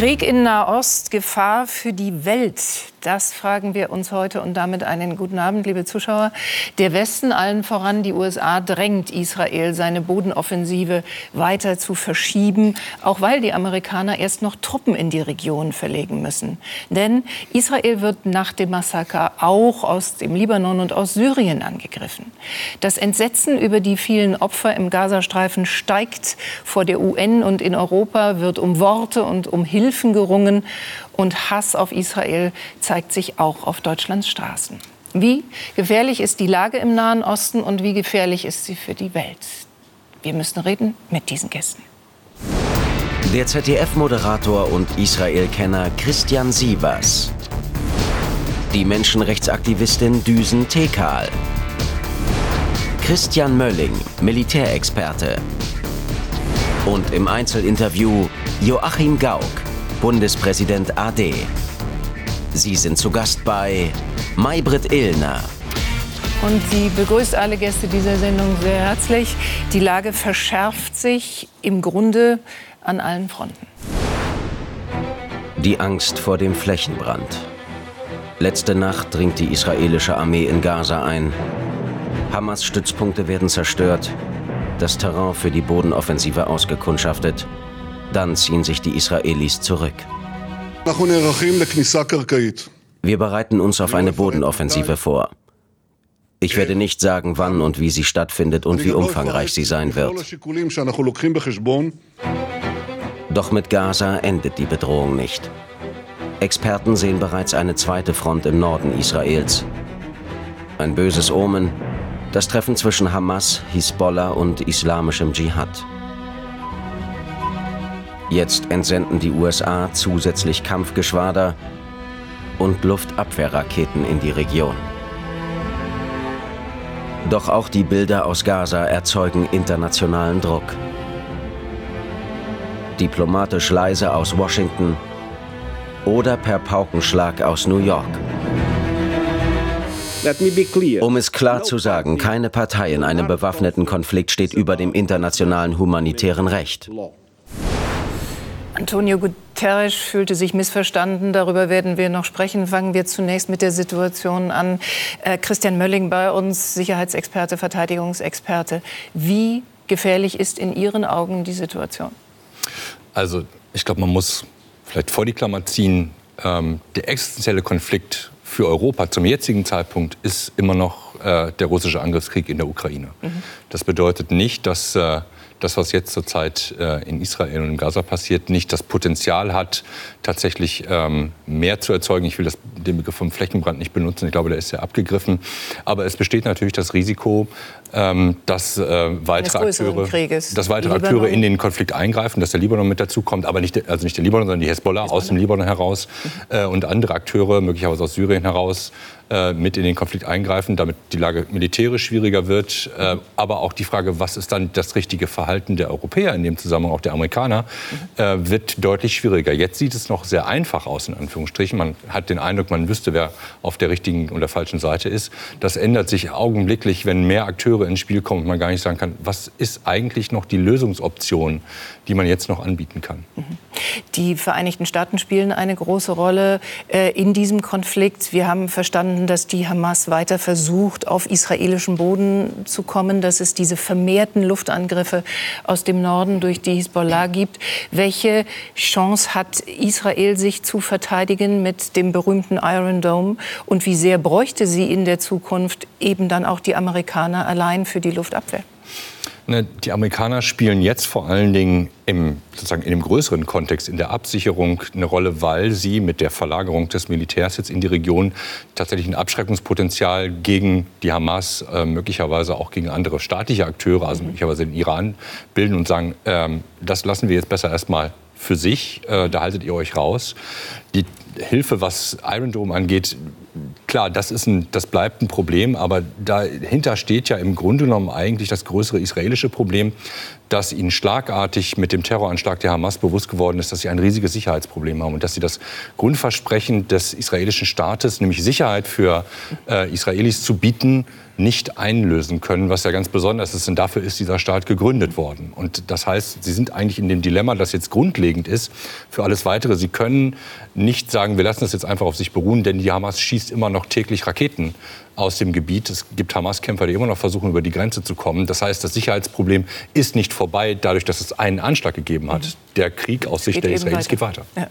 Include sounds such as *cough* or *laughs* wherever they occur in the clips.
Krieg in Nahost, Gefahr für die Welt. Das fragen wir uns heute und damit einen guten Abend, liebe Zuschauer. Der Westen, allen voran die USA, drängt Israel, seine Bodenoffensive weiter zu verschieben, auch weil die Amerikaner erst noch Truppen in die Region verlegen müssen. Denn Israel wird nach dem Massaker auch aus dem Libanon und aus Syrien angegriffen. Das Entsetzen über die vielen Opfer im Gazastreifen steigt. Vor der UN und in Europa wird um Worte und um Hilfen gerungen. Und Hass auf Israel zeigt sich auch auf Deutschlands Straßen. Wie gefährlich ist die Lage im Nahen Osten und wie gefährlich ist sie für die Welt? Wir müssen reden mit diesen Gästen. Der ZDF-Moderator und Israel-Kenner Christian Sievers. Die Menschenrechtsaktivistin Düsen Tekal. Christian Mölling, Militärexperte. Und im Einzelinterview Joachim Gauck, Bundespräsident AD. Sie sind zu Gast bei Maybrit Illner. Und sie begrüßt alle Gäste dieser Sendung sehr herzlich. Die Lage verschärft sich im Grunde an allen Fronten. Die Angst vor dem Flächenbrand. Letzte Nacht dringt die israelische Armee in Gaza ein. Hamas Stützpunkte werden zerstört, das Terrain für die Bodenoffensive ausgekundschaftet. Dann ziehen sich die Israelis zurück. Wir bereiten uns auf eine Bodenoffensive vor. Ich werde nicht sagen, wann und wie sie stattfindet und wie umfangreich sie sein wird. Doch mit Gaza endet die Bedrohung nicht. Experten sehen bereits eine zweite Front im Norden Israels. Ein böses Omen, das Treffen zwischen Hamas, Hisbollah und islamischem Dschihad. Jetzt entsenden die USA zusätzlich Kampfgeschwader und Luftabwehrraketen in die Region. Doch auch die Bilder aus Gaza erzeugen internationalen Druck. Diplomatisch leise aus Washington oder per Paukenschlag aus New York. Um es klar zu sagen, keine Partei in einem bewaffneten Konflikt steht über dem internationalen humanitären Recht. Antonio Guterres fühlte sich missverstanden. Darüber werden wir noch sprechen. Fangen wir zunächst mit der Situation an. Äh, Christian Mölling bei uns, Sicherheitsexperte, Verteidigungsexperte. Wie gefährlich ist in Ihren Augen die Situation? Also ich glaube, man muss vielleicht vor die Klammer ziehen. Ähm, der existenzielle Konflikt für Europa zum jetzigen Zeitpunkt ist immer noch äh, der russische Angriffskrieg in der Ukraine. Mhm. Das bedeutet nicht, dass äh, das, was jetzt zurzeit äh, in Israel und in Gaza passiert, nicht das Potenzial hat, tatsächlich ähm, mehr zu erzeugen. Ich will das, den Begriff vom Flächenbrand nicht benutzen. Ich glaube, der ist ja abgegriffen. Aber es besteht natürlich das Risiko, ähm, dass äh, weitere Akteure, dass weitere Akteure in den Konflikt eingreifen, dass der Libanon mit dazu kommt, aber nicht, also nicht der Libanon, sondern die Hezbollah, Hezbollah. aus dem Libanon heraus mhm. äh, und andere Akteure, möglicherweise aus Syrien heraus, äh, mit in den Konflikt eingreifen, damit die Lage militärisch schwieriger wird. Äh, aber auch die Frage, was ist dann das richtige Verhalten der Europäer in dem Zusammenhang, auch der Amerikaner, äh, wird deutlich schwieriger. Jetzt sieht es noch sehr einfach aus, in Anführungsstrichen. Man hat den Eindruck, man wüsste, wer auf der richtigen und der falschen Seite ist. Das ändert sich augenblicklich, wenn mehr Akteure ins Spiel kommen und man gar nicht sagen kann, was ist eigentlich noch die Lösungsoption, die man jetzt noch anbieten kann. Die Vereinigten Staaten spielen eine große Rolle äh, in diesem Konflikt. Wir haben verstanden, dass die Hamas weiter versucht, auf israelischem Boden zu kommen, dass es diese vermehrten Luftangriffe aus dem Norden durch die Hisbollah gibt. Welche Chance hat Israel, sich zu verteidigen mit dem berühmten Iron Dome? Und wie sehr bräuchte sie in der Zukunft eben dann auch die Amerikaner allein für die Luftabwehr? Ne, die Amerikaner spielen jetzt vor allen Dingen im, sozusagen in dem größeren Kontext, in der Absicherung eine Rolle, weil sie mit der Verlagerung des Militärs jetzt in die Region tatsächlich ein Abschreckungspotenzial gegen die Hamas, äh, möglicherweise auch gegen andere staatliche Akteure, also möglicherweise den Iran, bilden und sagen, ähm, das lassen wir jetzt besser erstmal für sich, äh, da haltet ihr euch raus. Die Hilfe, was Iron Dome angeht, klar, das, ist ein, das bleibt ein Problem, aber dahinter steht ja im Grunde genommen eigentlich das größere israelische Problem, dass ihnen schlagartig mit dem Terroranschlag der Hamas bewusst geworden ist, dass sie ein riesiges Sicherheitsproblem haben und dass sie das Grundversprechen des israelischen Staates, nämlich Sicherheit für äh, Israelis zu bieten, nicht einlösen können, was ja ganz besonders ist. Und dafür ist dieser Staat gegründet worden. Und das heißt, sie sind eigentlich in dem Dilemma, das jetzt grundlegend ist für alles Weitere. Sie können nicht sagen, wir lassen das jetzt einfach auf sich beruhen, denn die Hamas schießt immer noch täglich Raketen aus dem Gebiet. Es gibt Hamas-Kämpfer, die immer noch versuchen, über die Grenze zu kommen. Das heißt, das Sicherheitsproblem ist nicht vorbei, dadurch, dass es einen Anschlag gegeben hat. Mhm. Der Krieg aus Sicht der Israelis weiter. geht weiter. Ja.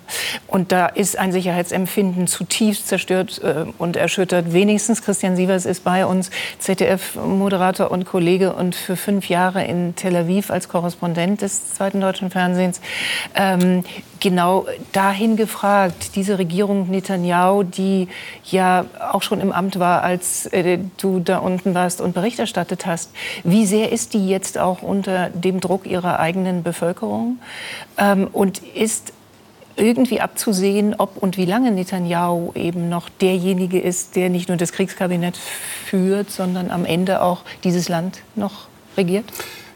Und da ist ein Sicherheitsempfinden zutiefst zerstört äh, und erschüttert. Wenigstens Christian Sievers ist bei uns, ZDF-Moderator und Kollege und für fünf Jahre in Tel Aviv als Korrespondent des zweiten deutschen Fernsehens. Ähm, genau dahin gefragt, diese Regierung Netanyahu, die ja auch schon im Amt war, als äh, du da unten warst und Bericht erstattet hast, wie sehr ist die jetzt auch unter dem Druck ihrer eigenen Bevölkerung? Ähm, und ist irgendwie abzusehen, ob und wie lange Netanyahu eben noch derjenige ist, der nicht nur das Kriegskabinett führt, sondern am Ende auch dieses Land noch regiert?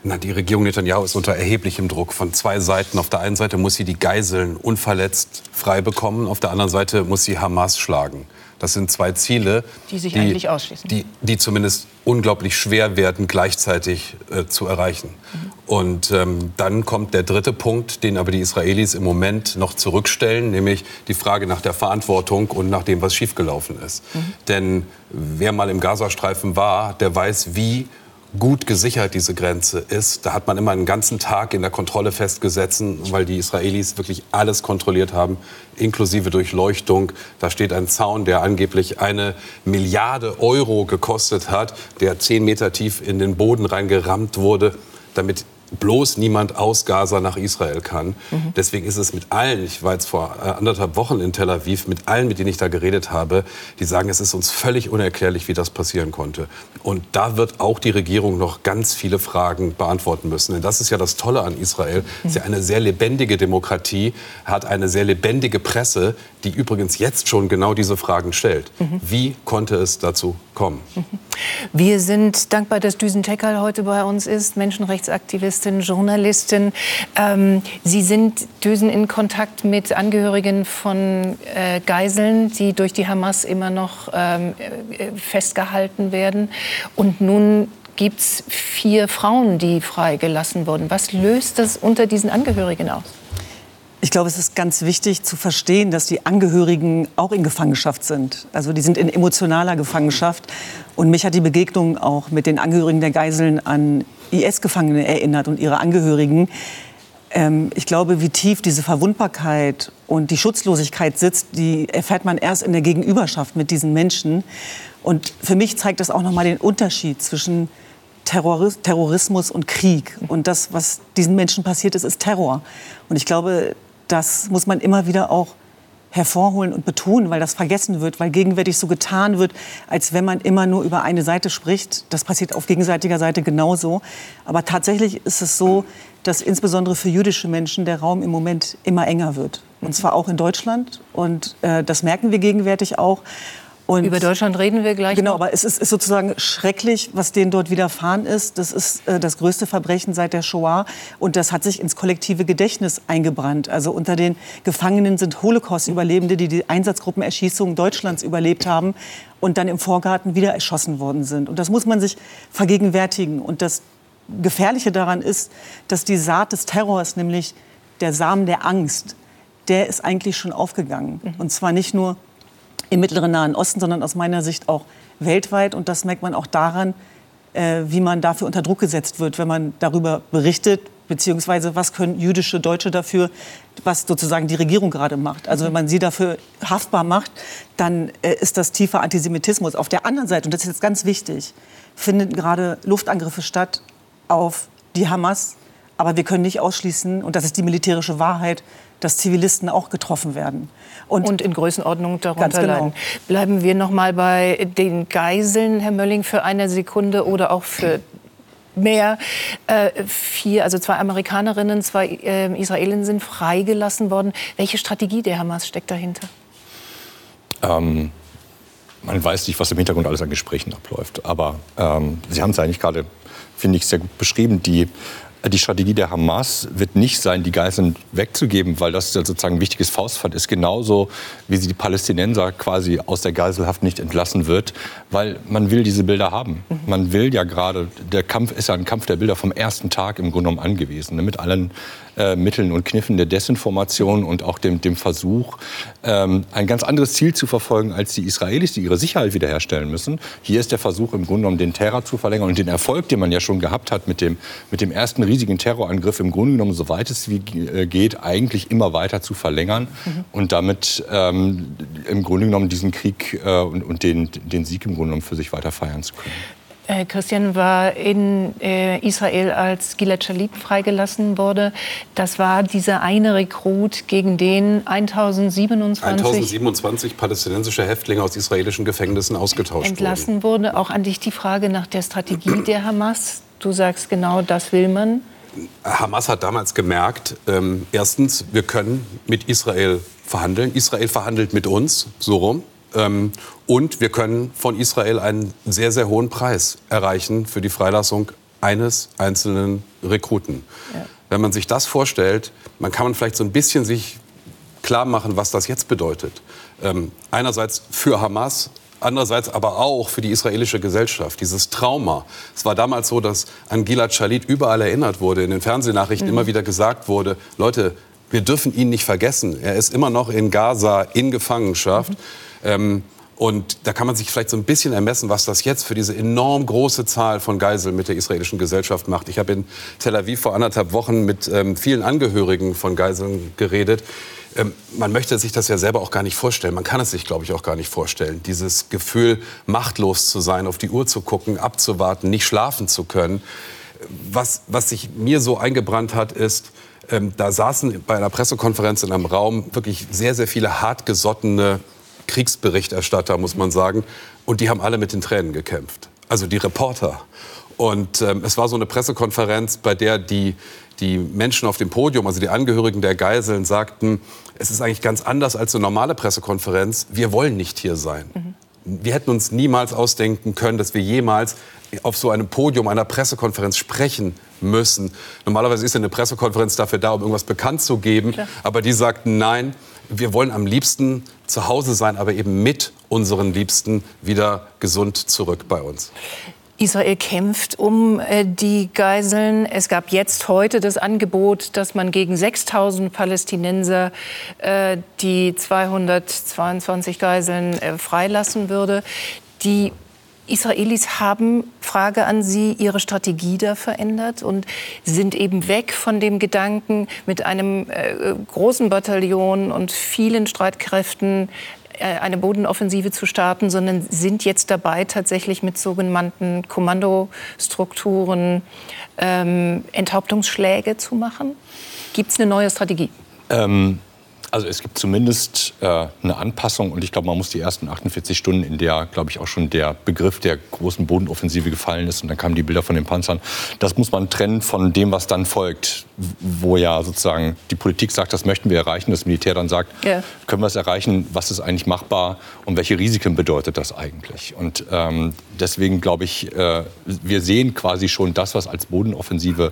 Na, die Regierung Netanyahu ist unter erheblichem Druck von zwei Seiten. Auf der einen Seite muss sie die Geiseln unverletzt frei bekommen, auf der anderen Seite muss sie Hamas schlagen. Das sind zwei Ziele, die sich die, eigentlich ausschließen. Die, die zumindest unglaublich schwer werden, gleichzeitig äh, zu erreichen. Mhm. Und ähm, dann kommt der dritte Punkt, den aber die Israelis im Moment noch zurückstellen, nämlich die Frage nach der Verantwortung und nach dem, was schiefgelaufen ist. Mhm. Denn wer mal im Gazastreifen war, der weiß, wie gut gesichert diese Grenze ist. Da hat man immer einen ganzen Tag in der Kontrolle festgesetzt, weil die Israelis wirklich alles kontrolliert haben, inklusive Durchleuchtung. Da steht ein Zaun, der angeblich eine Milliarde Euro gekostet hat, der zehn Meter tief in den Boden reingerammt wurde, damit bloß niemand aus Gaza nach Israel kann. Mhm. Deswegen ist es mit allen, ich war jetzt vor äh, anderthalb Wochen in Tel Aviv, mit allen, mit denen ich da geredet habe, die sagen, es ist uns völlig unerklärlich, wie das passieren konnte. Und da wird auch die Regierung noch ganz viele Fragen beantworten müssen. Denn das ist ja das Tolle an Israel. Es ist ja eine sehr lebendige Demokratie, hat eine sehr lebendige Presse, die übrigens jetzt schon genau diese Fragen stellt. Mhm. Wie konnte es dazu kommen? Mhm. Wir sind dankbar, dass Düsen Tekal heute bei uns ist, Menschenrechtsaktivistin, Journalistin. Ähm, Sie sind Düsen in Kontakt mit Angehörigen von äh, Geiseln, die durch die Hamas immer noch ähm, äh, festgehalten werden. Und nun gibt es vier Frauen, die freigelassen wurden. Was löst das unter diesen Angehörigen aus? Ich glaube, es ist ganz wichtig zu verstehen, dass die Angehörigen auch in Gefangenschaft sind. Also die sind in emotionaler Gefangenschaft. Und mich hat die Begegnung auch mit den Angehörigen der Geiseln an IS-Gefangene erinnert und ihre Angehörigen. Ähm, ich glaube, wie tief diese Verwundbarkeit und die Schutzlosigkeit sitzt, die erfährt man erst in der Gegenüberschaft mit diesen Menschen. Und für mich zeigt das auch noch mal den Unterschied zwischen Terrorismus und Krieg. Und das, was diesen Menschen passiert ist, ist Terror. Und ich glaube, das muss man immer wieder auch hervorholen und betonen, weil das vergessen wird, weil gegenwärtig so getan wird, als wenn man immer nur über eine Seite spricht. Das passiert auf gegenseitiger Seite genauso. Aber tatsächlich ist es so, dass insbesondere für jüdische Menschen der Raum im Moment immer enger wird. Und zwar auch in Deutschland. Und äh, das merken wir gegenwärtig auch. Und Über Deutschland reden wir gleich. Genau, noch. aber es ist, ist, sozusagen schrecklich, was denen dort widerfahren ist. Das ist äh, das größte Verbrechen seit der Shoah. Und das hat sich ins kollektive Gedächtnis eingebrannt. Also unter den Gefangenen sind Holocaust-Überlebende, die die Einsatzgruppenerschießungen Deutschlands überlebt haben und dann im Vorgarten wieder erschossen worden sind. Und das muss man sich vergegenwärtigen. Und das Gefährliche daran ist, dass die Saat des Terrors, nämlich der Samen der Angst, der ist eigentlich schon aufgegangen. Mhm. Und zwar nicht nur im mittleren Nahen Osten, sondern aus meiner Sicht auch weltweit. Und das merkt man auch daran, äh, wie man dafür unter Druck gesetzt wird, wenn man darüber berichtet, beziehungsweise was können jüdische Deutsche dafür, was sozusagen die Regierung gerade macht. Also wenn man sie dafür haftbar macht, dann äh, ist das tiefer Antisemitismus. Auf der anderen Seite, und das ist jetzt ganz wichtig, finden gerade Luftangriffe statt auf die Hamas. Aber wir können nicht ausschließen, und das ist die militärische Wahrheit, dass Zivilisten auch getroffen werden. Und, und in Größenordnung darunter genau. leiden. Bleiben wir noch mal bei den Geiseln, Herr Mölling, für eine Sekunde oder auch für mehr. Äh, vier, also zwei Amerikanerinnen, zwei äh, Israelinnen sind freigelassen worden. Welche Strategie der Hamas steckt dahinter? Ähm, man weiß nicht, was im Hintergrund alles an Gesprächen abläuft. Aber ähm, Sie haben es eigentlich gerade, finde ich, sehr gut beschrieben. Die die Strategie der Hamas wird nicht sein, die Geiseln wegzugeben, weil das sozusagen ein wichtiges Faustpfand ist. Genauso wie sie die Palästinenser quasi aus der Geiselhaft nicht entlassen wird, weil man will diese Bilder haben. Mhm. Man will ja gerade, der Kampf ist ja ein Kampf der Bilder vom ersten Tag im Grunde genommen angewiesen, ne, mit allen äh, Mitteln und Kniffen der Desinformation und auch dem, dem Versuch, ähm, ein ganz anderes Ziel zu verfolgen als die Israelis, die ihre Sicherheit wiederherstellen müssen. Hier ist der Versuch im Grunde genommen, den Terror zu verlängern und den Erfolg, den man ja schon gehabt hat mit dem, mit dem ersten riesigen Terrorangriff, im Grunde genommen, soweit es wie äh, geht, eigentlich immer weiter zu verlängern mhm. und damit ähm, im Grunde genommen diesen Krieg äh, und, und den, den Sieg im Grunde genommen für sich weiter feiern zu können. Äh, Christian war in äh, Israel, als Gilad Shalit freigelassen wurde. Das war dieser eine Rekrut, gegen den 1027, 1027 palästinensische Häftlinge aus israelischen Gefängnissen ausgetauscht entlassen wurden. wurde. Auch an dich die Frage nach der Strategie der Hamas. Du sagst genau, das will man. Hamas hat damals gemerkt, ähm, erstens, wir können mit Israel verhandeln. Israel verhandelt mit uns, so rum. Ähm, und wir können von Israel einen sehr, sehr hohen Preis erreichen für die Freilassung eines einzelnen Rekruten. Ja. Wenn man sich das vorstellt, man kann man vielleicht so ein bisschen sich klar machen, was das jetzt bedeutet. Ähm, einerseits für Hamas, andererseits aber auch für die israelische Gesellschaft. Dieses Trauma. Es war damals so, dass an Gilad Shalit überall erinnert wurde, in den Fernsehnachrichten mhm. immer wieder gesagt wurde, Leute, wir dürfen ihn nicht vergessen. Er ist immer noch in Gaza in Gefangenschaft. Mhm. Ähm, und da kann man sich vielleicht so ein bisschen ermessen, was das jetzt für diese enorm große Zahl von Geiseln mit der israelischen Gesellschaft macht. Ich habe in Tel Aviv vor anderthalb Wochen mit ähm, vielen Angehörigen von Geiseln geredet. Ähm, man möchte sich das ja selber auch gar nicht vorstellen. Man kann es sich, glaube ich, auch gar nicht vorstellen. Dieses Gefühl, machtlos zu sein, auf die Uhr zu gucken, abzuwarten, nicht schlafen zu können. Was, was sich mir so eingebrannt hat, ist, ähm, da saßen bei einer Pressekonferenz in einem Raum wirklich sehr, sehr viele hartgesottene Kriegsberichterstatter, muss man sagen. Und die haben alle mit den Tränen gekämpft. Also die Reporter. Und ähm, es war so eine Pressekonferenz, bei der die, die Menschen auf dem Podium, also die Angehörigen der Geiseln, sagten, es ist eigentlich ganz anders als eine normale Pressekonferenz. Wir wollen nicht hier sein. Mhm. Wir hätten uns niemals ausdenken können, dass wir jemals auf so einem Podium einer Pressekonferenz sprechen müssen. Normalerweise ist eine Pressekonferenz dafür da, um irgendwas bekannt zu geben. Klar. Aber die sagten, nein, wir wollen am liebsten zu Hause sein, aber eben mit unseren Liebsten wieder gesund zurück bei uns. Israel kämpft um äh, die Geiseln. Es gab jetzt heute das Angebot, dass man gegen 6000 Palästinenser äh, die 222 Geiseln äh, freilassen würde. Die Israelis haben, Frage an Sie, ihre Strategie da verändert und sind eben weg von dem Gedanken, mit einem äh, großen Bataillon und vielen Streitkräften eine Bodenoffensive zu starten, sondern sind jetzt dabei, tatsächlich mit sogenannten Kommandostrukturen ähm, Enthauptungsschläge zu machen? Gibt es eine neue Strategie? Ähm also es gibt zumindest äh, eine Anpassung und ich glaube, man muss die ersten 48 Stunden, in der, glaube ich, auch schon der Begriff der großen Bodenoffensive gefallen ist und dann kamen die Bilder von den Panzern, das muss man trennen von dem, was dann folgt, wo ja sozusagen die Politik sagt, das möchten wir erreichen, das Militär dann sagt, yeah. können wir es erreichen, was ist eigentlich machbar und welche Risiken bedeutet das eigentlich? Und ähm, deswegen glaube ich, äh, wir sehen quasi schon das, was als Bodenoffensive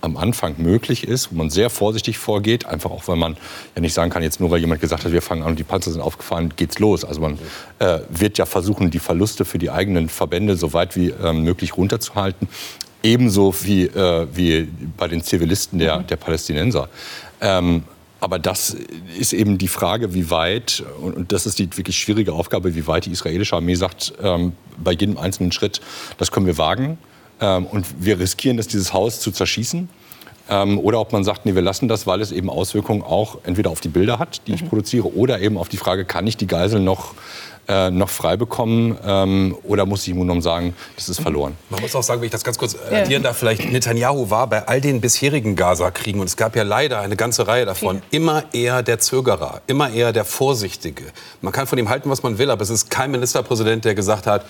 am Anfang möglich ist, wo man sehr vorsichtig vorgeht, einfach auch, weil man ja nicht sagen kann, jetzt nur weil jemand gesagt hat, wir fangen an und die Panzer sind aufgefahren, geht's los. Also man äh, wird ja versuchen, die Verluste für die eigenen Verbände so weit wie äh, möglich runterzuhalten. Ebenso wie, äh, wie bei den Zivilisten der, mhm. der Palästinenser. Ähm, aber das ist eben die Frage, wie weit, und das ist die wirklich schwierige Aufgabe, wie weit die israelische Armee sagt, ähm, bei jedem einzelnen Schritt, das können wir wagen. Ähm, und wir riskieren es, dieses Haus zu zerschießen. Ähm, oder ob man sagt, nee, wir lassen das, weil es eben Auswirkungen auch entweder auf die Bilder hat, die ich mhm. produziere, oder eben auf die Frage, kann ich die Geisel noch äh, noch frei bekommen ähm, oder muss ich im Grunde sagen, das ist verloren? Man muss auch sagen, wenn ich das ganz kurz addieren darf, vielleicht Netanyahu war bei all den bisherigen Gaza-Kriegen, und es gab ja leider eine ganze Reihe davon, immer eher der Zögerer, immer eher der Vorsichtige. Man kann von ihm halten, was man will, aber es ist kein Ministerpräsident, der gesagt hat,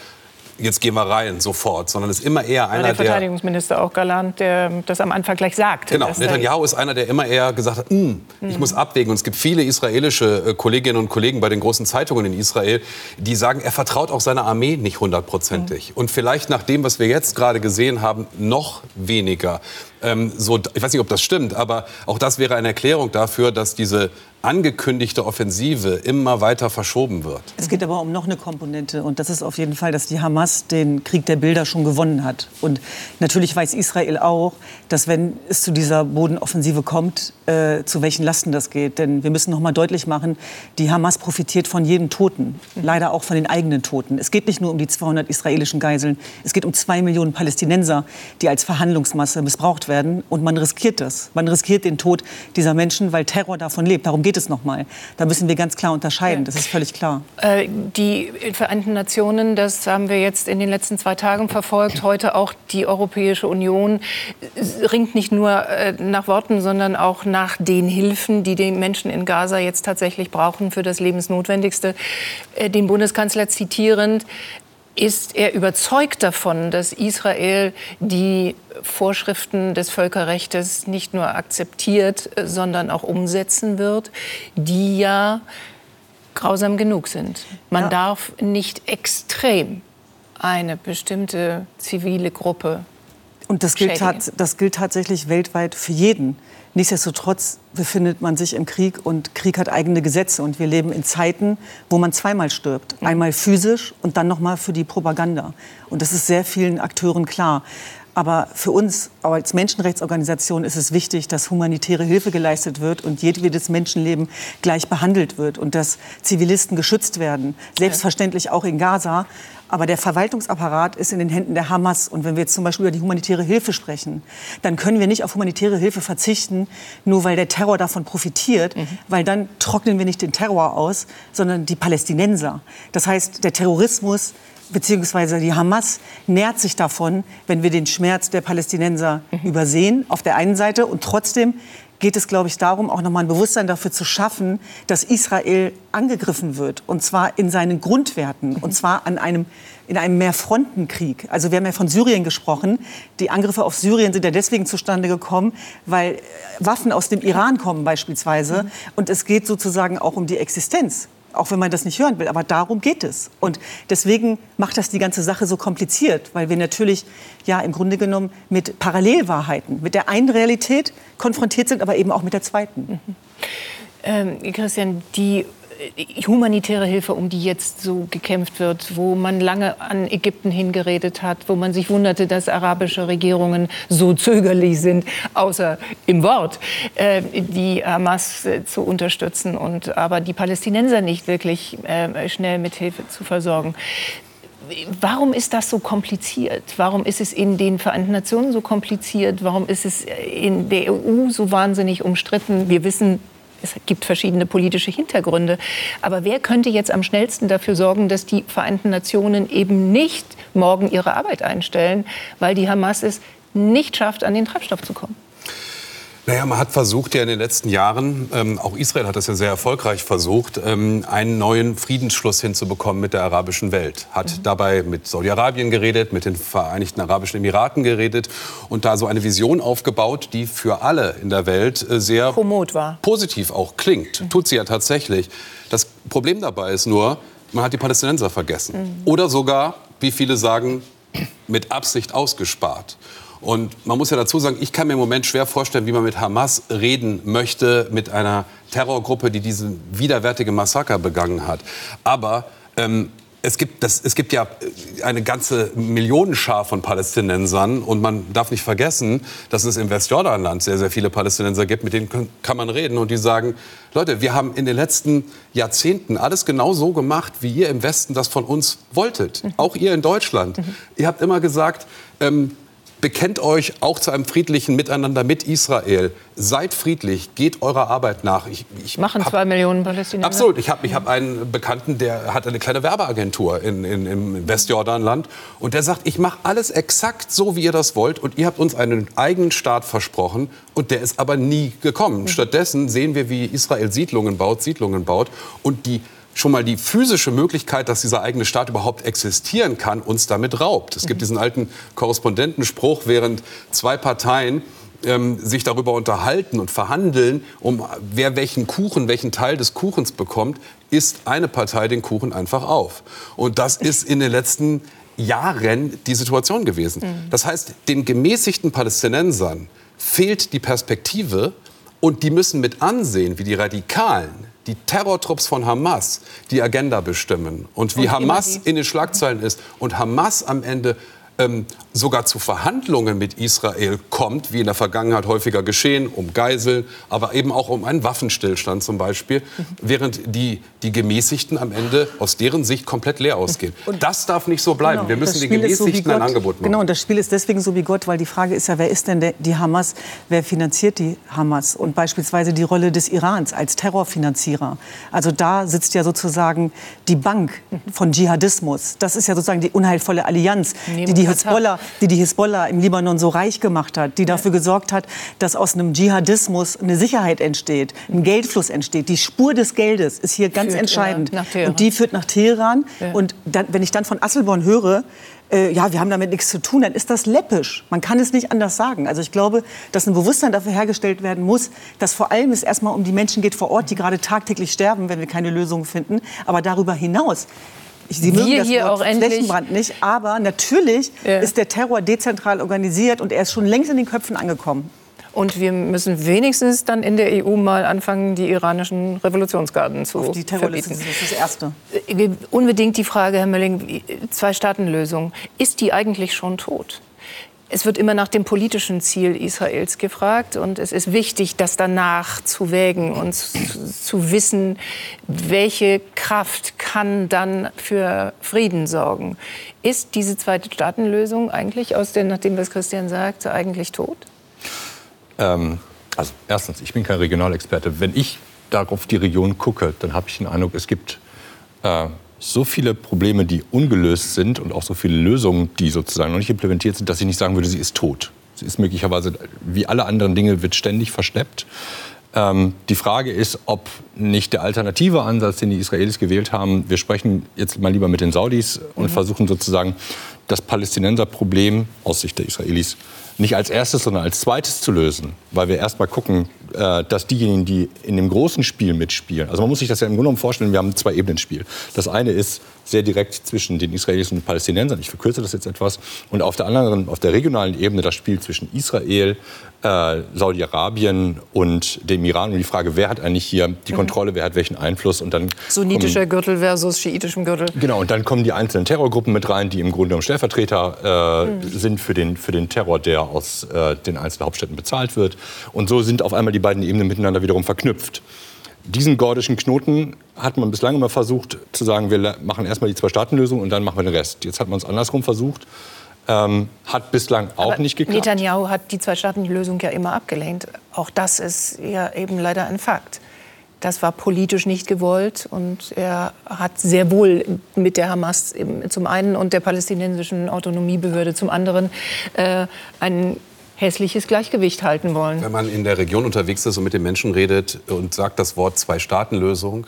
jetzt gehen wir rein sofort, sondern ist immer eher einer der Verteidigungsminister auch galant, der das am Anfang gleich sagte. Genau, Netanyahu ist einer, der immer eher gesagt hat, hm, ich muss abwägen. Und es gibt viele israelische äh, Kolleginnen und Kollegen bei den großen Zeitungen in Israel, die sagen, er vertraut auch seiner Armee nicht hundertprozentig. Mhm. Und vielleicht nach dem, was wir jetzt gerade gesehen haben, noch weniger. Ähm, so, ich weiß nicht, ob das stimmt, aber auch das wäre eine Erklärung dafür, dass diese angekündigte Offensive immer weiter verschoben wird. Es geht aber um noch eine Komponente und das ist auf jeden Fall, dass die Hamas den Krieg der Bilder schon gewonnen hat. Und natürlich weiß Israel auch, dass wenn es zu dieser Bodenoffensive kommt, äh, zu welchen Lasten das geht. Denn wir müssen noch mal deutlich machen, die Hamas profitiert von jedem Toten, leider auch von den eigenen Toten. Es geht nicht nur um die 200 israelischen Geiseln, es geht um zwei Millionen Palästinenser, die als Verhandlungsmasse missbraucht werden und man riskiert das. Man riskiert den Tod dieser Menschen, weil Terror davon lebt. Darum geht geht es noch mal. Da müssen wir ganz klar unterscheiden. Das ist völlig klar. Äh, die Vereinten Nationen, das haben wir jetzt in den letzten zwei Tagen verfolgt. Heute auch die Europäische Union ringt nicht nur äh, nach Worten, sondern auch nach den Hilfen, die die Menschen in Gaza jetzt tatsächlich brauchen für das Lebensnotwendigste. Äh, den Bundeskanzler zitierend, ist er überzeugt davon, dass Israel die Vorschriften des Völkerrechts nicht nur akzeptiert, sondern auch umsetzen wird, die ja grausam genug sind. Man ja. darf nicht extrem eine bestimmte zivile Gruppe und das gilt, das gilt tatsächlich weltweit für jeden. Nichtsdestotrotz befindet man sich im Krieg und Krieg hat eigene Gesetze und wir leben in Zeiten, wo man zweimal stirbt. Einmal physisch und dann nochmal für die Propaganda. Und das ist sehr vielen Akteuren klar. Aber für uns als Menschenrechtsorganisation ist es wichtig, dass humanitäre Hilfe geleistet wird und jedes Menschenleben gleich behandelt wird und dass Zivilisten geschützt werden. Selbstverständlich auch in Gaza. Aber der Verwaltungsapparat ist in den Händen der Hamas. Und wenn wir jetzt zum Beispiel über die humanitäre Hilfe sprechen, dann können wir nicht auf humanitäre Hilfe verzichten, nur weil der Terror davon profitiert, mhm. weil dann trocknen wir nicht den Terror aus, sondern die Palästinenser. Das heißt, der Terrorismus beziehungsweise die Hamas nährt sich davon, wenn wir den Schmerz der Palästinenser mhm. übersehen, auf der einen Seite, und trotzdem geht es, glaube ich, darum, auch nochmal ein Bewusstsein dafür zu schaffen, dass Israel angegriffen wird, und zwar in seinen Grundwerten, und zwar an einem, in einem Mehrfrontenkrieg. Also wir haben ja von Syrien gesprochen. Die Angriffe auf Syrien sind ja deswegen zustande gekommen, weil Waffen aus dem Iran kommen beispielsweise. Mhm. Und es geht sozusagen auch um die Existenz auch wenn man das nicht hören will. Aber darum geht es. Und deswegen macht das die ganze Sache so kompliziert, weil wir natürlich ja im Grunde genommen mit Parallelwahrheiten, mit der einen Realität konfrontiert sind, aber eben auch mit der zweiten. Mhm. Ähm, Christian, die humanitäre Hilfe, um die jetzt so gekämpft wird, wo man lange an Ägypten hingeredet hat, wo man sich wunderte, dass arabische Regierungen so zögerlich sind, außer im Wort, äh, die Hamas äh, zu unterstützen und aber die Palästinenser nicht wirklich äh, schnell mit Hilfe zu versorgen. Warum ist das so kompliziert? Warum ist es in den Vereinten Nationen so kompliziert? Warum ist es in der EU so wahnsinnig umstritten? Wir wissen, es gibt verschiedene politische Hintergründe. Aber wer könnte jetzt am schnellsten dafür sorgen, dass die Vereinten Nationen eben nicht morgen ihre Arbeit einstellen, weil die Hamas es nicht schafft, an den Treibstoff zu kommen? Naja, man hat versucht ja in den letzten Jahren, ähm, auch Israel hat das ja sehr erfolgreich versucht, ähm, einen neuen Friedensschluss hinzubekommen mit der arabischen Welt. Hat mhm. dabei mit Saudi-Arabien geredet, mit den Vereinigten Arabischen Emiraten geredet und da so eine Vision aufgebaut, die für alle in der Welt äh, sehr positiv auch klingt. Mhm. Tut sie ja tatsächlich. Das Problem dabei ist nur, man hat die Palästinenser vergessen. Mhm. Oder sogar, wie viele sagen, mit Absicht ausgespart. Und man muss ja dazu sagen, ich kann mir im Moment schwer vorstellen, wie man mit Hamas reden möchte, mit einer Terrorgruppe, die diesen widerwärtige Massaker begangen hat. Aber ähm, es gibt, das, es gibt ja eine ganze Millionenschar von Palästinensern und man darf nicht vergessen, dass es im Westjordanland sehr, sehr viele Palästinenser gibt, mit denen kann man reden und die sagen, Leute, wir haben in den letzten Jahrzehnten alles genau so gemacht, wie ihr im Westen das von uns wolltet. Mhm. Auch ihr in Deutschland. Mhm. Ihr habt immer gesagt, ähm, bekennt euch auch zu einem friedlichen Miteinander mit Israel. Seid friedlich, geht eurer Arbeit nach. Ich, ich Machen hab, zwei Millionen Palästinenser? Absolut. Ich habe ich hab einen Bekannten, der hat eine kleine Werbeagentur in, in, im Westjordanland. Und der sagt, ich mache alles exakt so, wie ihr das wollt. Und ihr habt uns einen eigenen Staat versprochen. Und der ist aber nie gekommen. Mhm. Stattdessen sehen wir, wie Israel Siedlungen baut, Siedlungen baut. Und die schon mal die physische Möglichkeit, dass dieser eigene Staat überhaupt existieren kann, uns damit raubt. Es gibt diesen alten Korrespondentenspruch, während zwei Parteien ähm, sich darüber unterhalten und verhandeln, um wer welchen Kuchen, welchen Teil des Kuchens bekommt, isst eine Partei den Kuchen einfach auf. Und das ist in den letzten Jahren die Situation gewesen. Mhm. Das heißt, den gemäßigten Palästinensern fehlt die Perspektive und die müssen mit ansehen, wie die Radikalen, die Terrortrupps von Hamas die Agenda bestimmen. Und wie und Hamas in den Schlagzeilen ist und Hamas am Ende ähm, sogar zu Verhandlungen mit Israel kommt, wie in der Vergangenheit häufiger geschehen, um Geiseln, aber eben auch um einen Waffenstillstand zum Beispiel, mhm. während die, die Gemäßigten am Ende aus deren Sicht komplett leer ausgehen. Und das darf nicht so bleiben. Genau, Wir müssen den Gemäßigten so ein Angebot machen. Genau, und das Spiel ist deswegen so wie Gott, weil die Frage ist ja, wer ist denn die Hamas, wer finanziert die Hamas? Und beispielsweise die Rolle des Irans als Terrorfinanzierer. Also da sitzt ja sozusagen die Bank von Dschihadismus. Das ist ja sozusagen die unheilvolle Allianz, die die Hisbollah die die Hisbollah im Libanon so reich gemacht hat, die dafür gesorgt hat, dass aus einem Dschihadismus eine Sicherheit entsteht, ein Geldfluss entsteht. Die Spur des Geldes ist hier ganz führt, entscheidend. Ja, und die führt nach Teheran. Ja. Und dann, wenn ich dann von Asselborn höre, äh, ja, wir haben damit nichts zu tun, dann ist das läppisch. Man kann es nicht anders sagen. Also ich glaube, dass ein Bewusstsein dafür hergestellt werden muss, dass vor allem es erstmal um die Menschen geht vor Ort, die gerade tagtäglich sterben, wenn wir keine Lösung finden. Aber darüber hinaus Sie mögen das hier Wort auch Flächenbrand nicht, aber natürlich ja. ist der Terror dezentral organisiert und er ist schon längst in den Köpfen angekommen. Und wir müssen wenigstens dann in der EU mal anfangen, die iranischen Revolutionsgarden zu Auf die Terrorlisten, das ist das Erste. Äh, unbedingt die Frage, Herr Mölling, Zwei-Staaten-Lösung, ist die eigentlich schon tot? Es wird immer nach dem politischen Ziel Israels gefragt und es ist wichtig, das danach zu wägen und zu, wissen, welche Kraft kann dann für Frieden sorgen. Ist diese zweite Staatenlösung eigentlich aus den, nachdem was Christian sagt, eigentlich tot? Ähm, also erstens, ich bin kein Regionalexperte. Wenn ich darauf die Region gucke, dann habe ich den Eindruck, es gibt äh, so viele Probleme, die ungelöst sind und auch so viele Lösungen, die sozusagen noch nicht implementiert sind, dass ich nicht sagen würde, sie ist tot. Sie ist möglicherweise, wie alle anderen Dinge, wird ständig verschleppt. Ähm, die Frage ist, ob nicht der alternative Ansatz, den die Israelis gewählt haben, wir sprechen jetzt mal lieber mit den Saudis und mhm. versuchen sozusagen das Palästinenserproblem aus Sicht der Israelis nicht als erstes, sondern als zweites zu lösen, weil wir erst mal gucken, äh, dass diejenigen, die in dem großen Spiel mitspielen, also man muss sich das ja im Grunde genommen vorstellen, wir haben ein Zwei-Ebenen-Spiel. Das eine ist sehr direkt zwischen den Israelis und den Palästinensern, ich verkürze das jetzt etwas, und auf der anderen, auf der regionalen Ebene das Spiel zwischen Israel, äh, Saudi-Arabien und dem Iran und die Frage, wer hat eigentlich hier die mhm. Kontrolle, wer hat welchen Einfluss und dann sunnitischer Gürtel versus schiitischem Gürtel. Genau und dann kommen die einzelnen Terrorgruppen mit rein, die im Grunde genommen Stellvertreter äh, mhm. sind für den für den Terror, der aus äh, den einzelnen Hauptstädten bezahlt wird und so sind auf einmal die beiden Ebenen miteinander wiederum verknüpft. Diesen gordischen Knoten hat man bislang immer versucht zu sagen, wir machen erstmal die Zwei-Staaten-Lösung und dann machen wir den Rest. Jetzt hat man es andersrum versucht. Ähm, hat bislang auch Aber nicht geklappt. Netanyahu hat die Zwei-Staaten-Lösung ja immer abgelehnt. Auch das ist ja eben leider ein Fakt. Das war politisch nicht gewollt und er hat sehr wohl mit der Hamas zum einen und der palästinensischen Autonomiebehörde zum anderen äh, einen hässliches Gleichgewicht halten wollen. Wenn man in der Region unterwegs ist und mit den Menschen redet und sagt das Wort Zwei-Staaten-Lösung,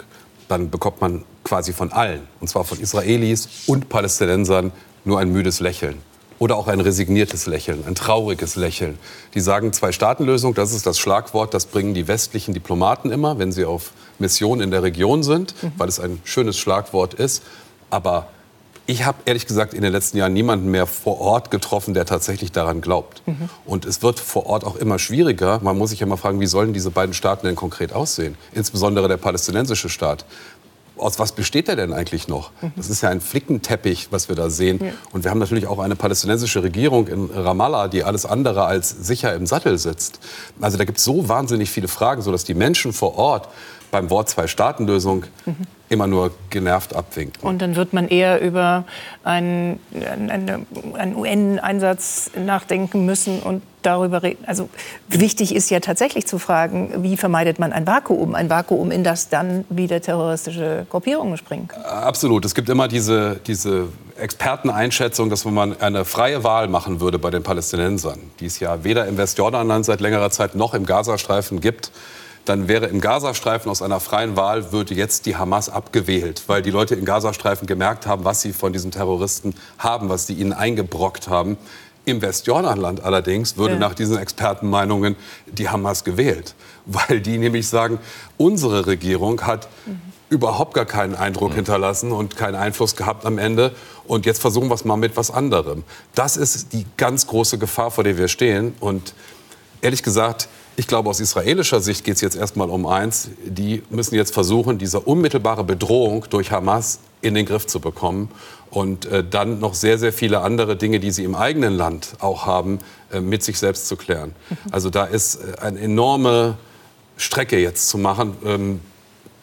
dann bekommt man quasi von allen, und zwar von Israelis und Palästinensern, nur ein müdes Lächeln. Oder auch ein resigniertes Lächeln, ein trauriges Lächeln. Die sagen Zwei-Staaten-Lösung, das ist das Schlagwort, das bringen die westlichen Diplomaten immer, wenn sie auf Mission in der Region sind, mhm. weil es ein schönes Schlagwort ist. Aber ich habe ehrlich gesagt in den letzten Jahren niemanden mehr vor Ort getroffen, der tatsächlich daran glaubt. Mhm. Und es wird vor Ort auch immer schwieriger. Man muss sich ja mal fragen, wie sollen diese beiden Staaten denn konkret aussehen? Insbesondere der palästinensische Staat. Aus was besteht er denn eigentlich noch? Das ist ja ein Flickenteppich, was wir da sehen. Ja. Und wir haben natürlich auch eine palästinensische Regierung in Ramallah, die alles andere als sicher im Sattel sitzt. Also da gibt es so wahnsinnig viele Fragen, sodass die Menschen vor Ort beim Wort Zwei-Staaten-Lösung mhm. immer nur genervt abwinken. Und dann wird man eher über einen, einen, einen UN-Einsatz nachdenken müssen und darüber reden. Also wichtig ist ja tatsächlich zu fragen, wie vermeidet man ein Vakuum? Ein Vakuum, in das dann wieder terroristische Gruppierungen springen können. Absolut. Es gibt immer diese, diese Experteneinschätzung, dass wenn man eine freie Wahl machen würde bei den Palästinensern, die es ja weder im Westjordanland seit längerer Zeit noch im Gazastreifen gibt, dann wäre im Gazastreifen aus einer freien Wahl würde jetzt die Hamas abgewählt, weil die Leute im Gazastreifen gemerkt haben, was sie von diesen Terroristen haben, was sie ihnen eingebrockt haben. Im Westjordanland allerdings würde ja. nach diesen Expertenmeinungen die Hamas gewählt, weil die nämlich sagen, unsere Regierung hat mhm. überhaupt gar keinen Eindruck mhm. hinterlassen und keinen Einfluss gehabt am Ende. Und jetzt versuchen wir es mal mit was anderem. Das ist die ganz große Gefahr, vor der wir stehen. Und ehrlich gesagt, ich glaube, aus israelischer Sicht geht es jetzt erstmal um eins. Die müssen jetzt versuchen, diese unmittelbare Bedrohung durch Hamas in den Griff zu bekommen und äh, dann noch sehr, sehr viele andere Dinge, die sie im eigenen Land auch haben, äh, mit sich selbst zu klären. Mhm. Also da ist äh, eine enorme Strecke jetzt zu machen, ähm,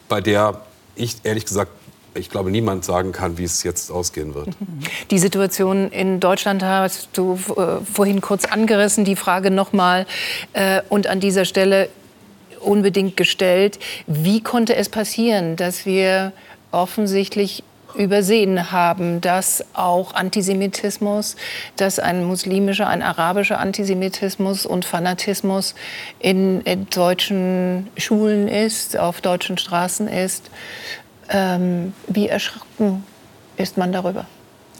bei der ich ehrlich gesagt ich glaube, niemand sagen kann, wie es jetzt ausgehen wird. Die Situation in Deutschland hast du äh, vorhin kurz angerissen, die Frage nochmal äh, und an dieser Stelle unbedingt gestellt. Wie konnte es passieren, dass wir offensichtlich übersehen haben, dass auch Antisemitismus, dass ein muslimischer, ein arabischer Antisemitismus und Fanatismus in, in deutschen Schulen ist, auf deutschen Straßen ist. Ähm, wie erschrocken ist man darüber?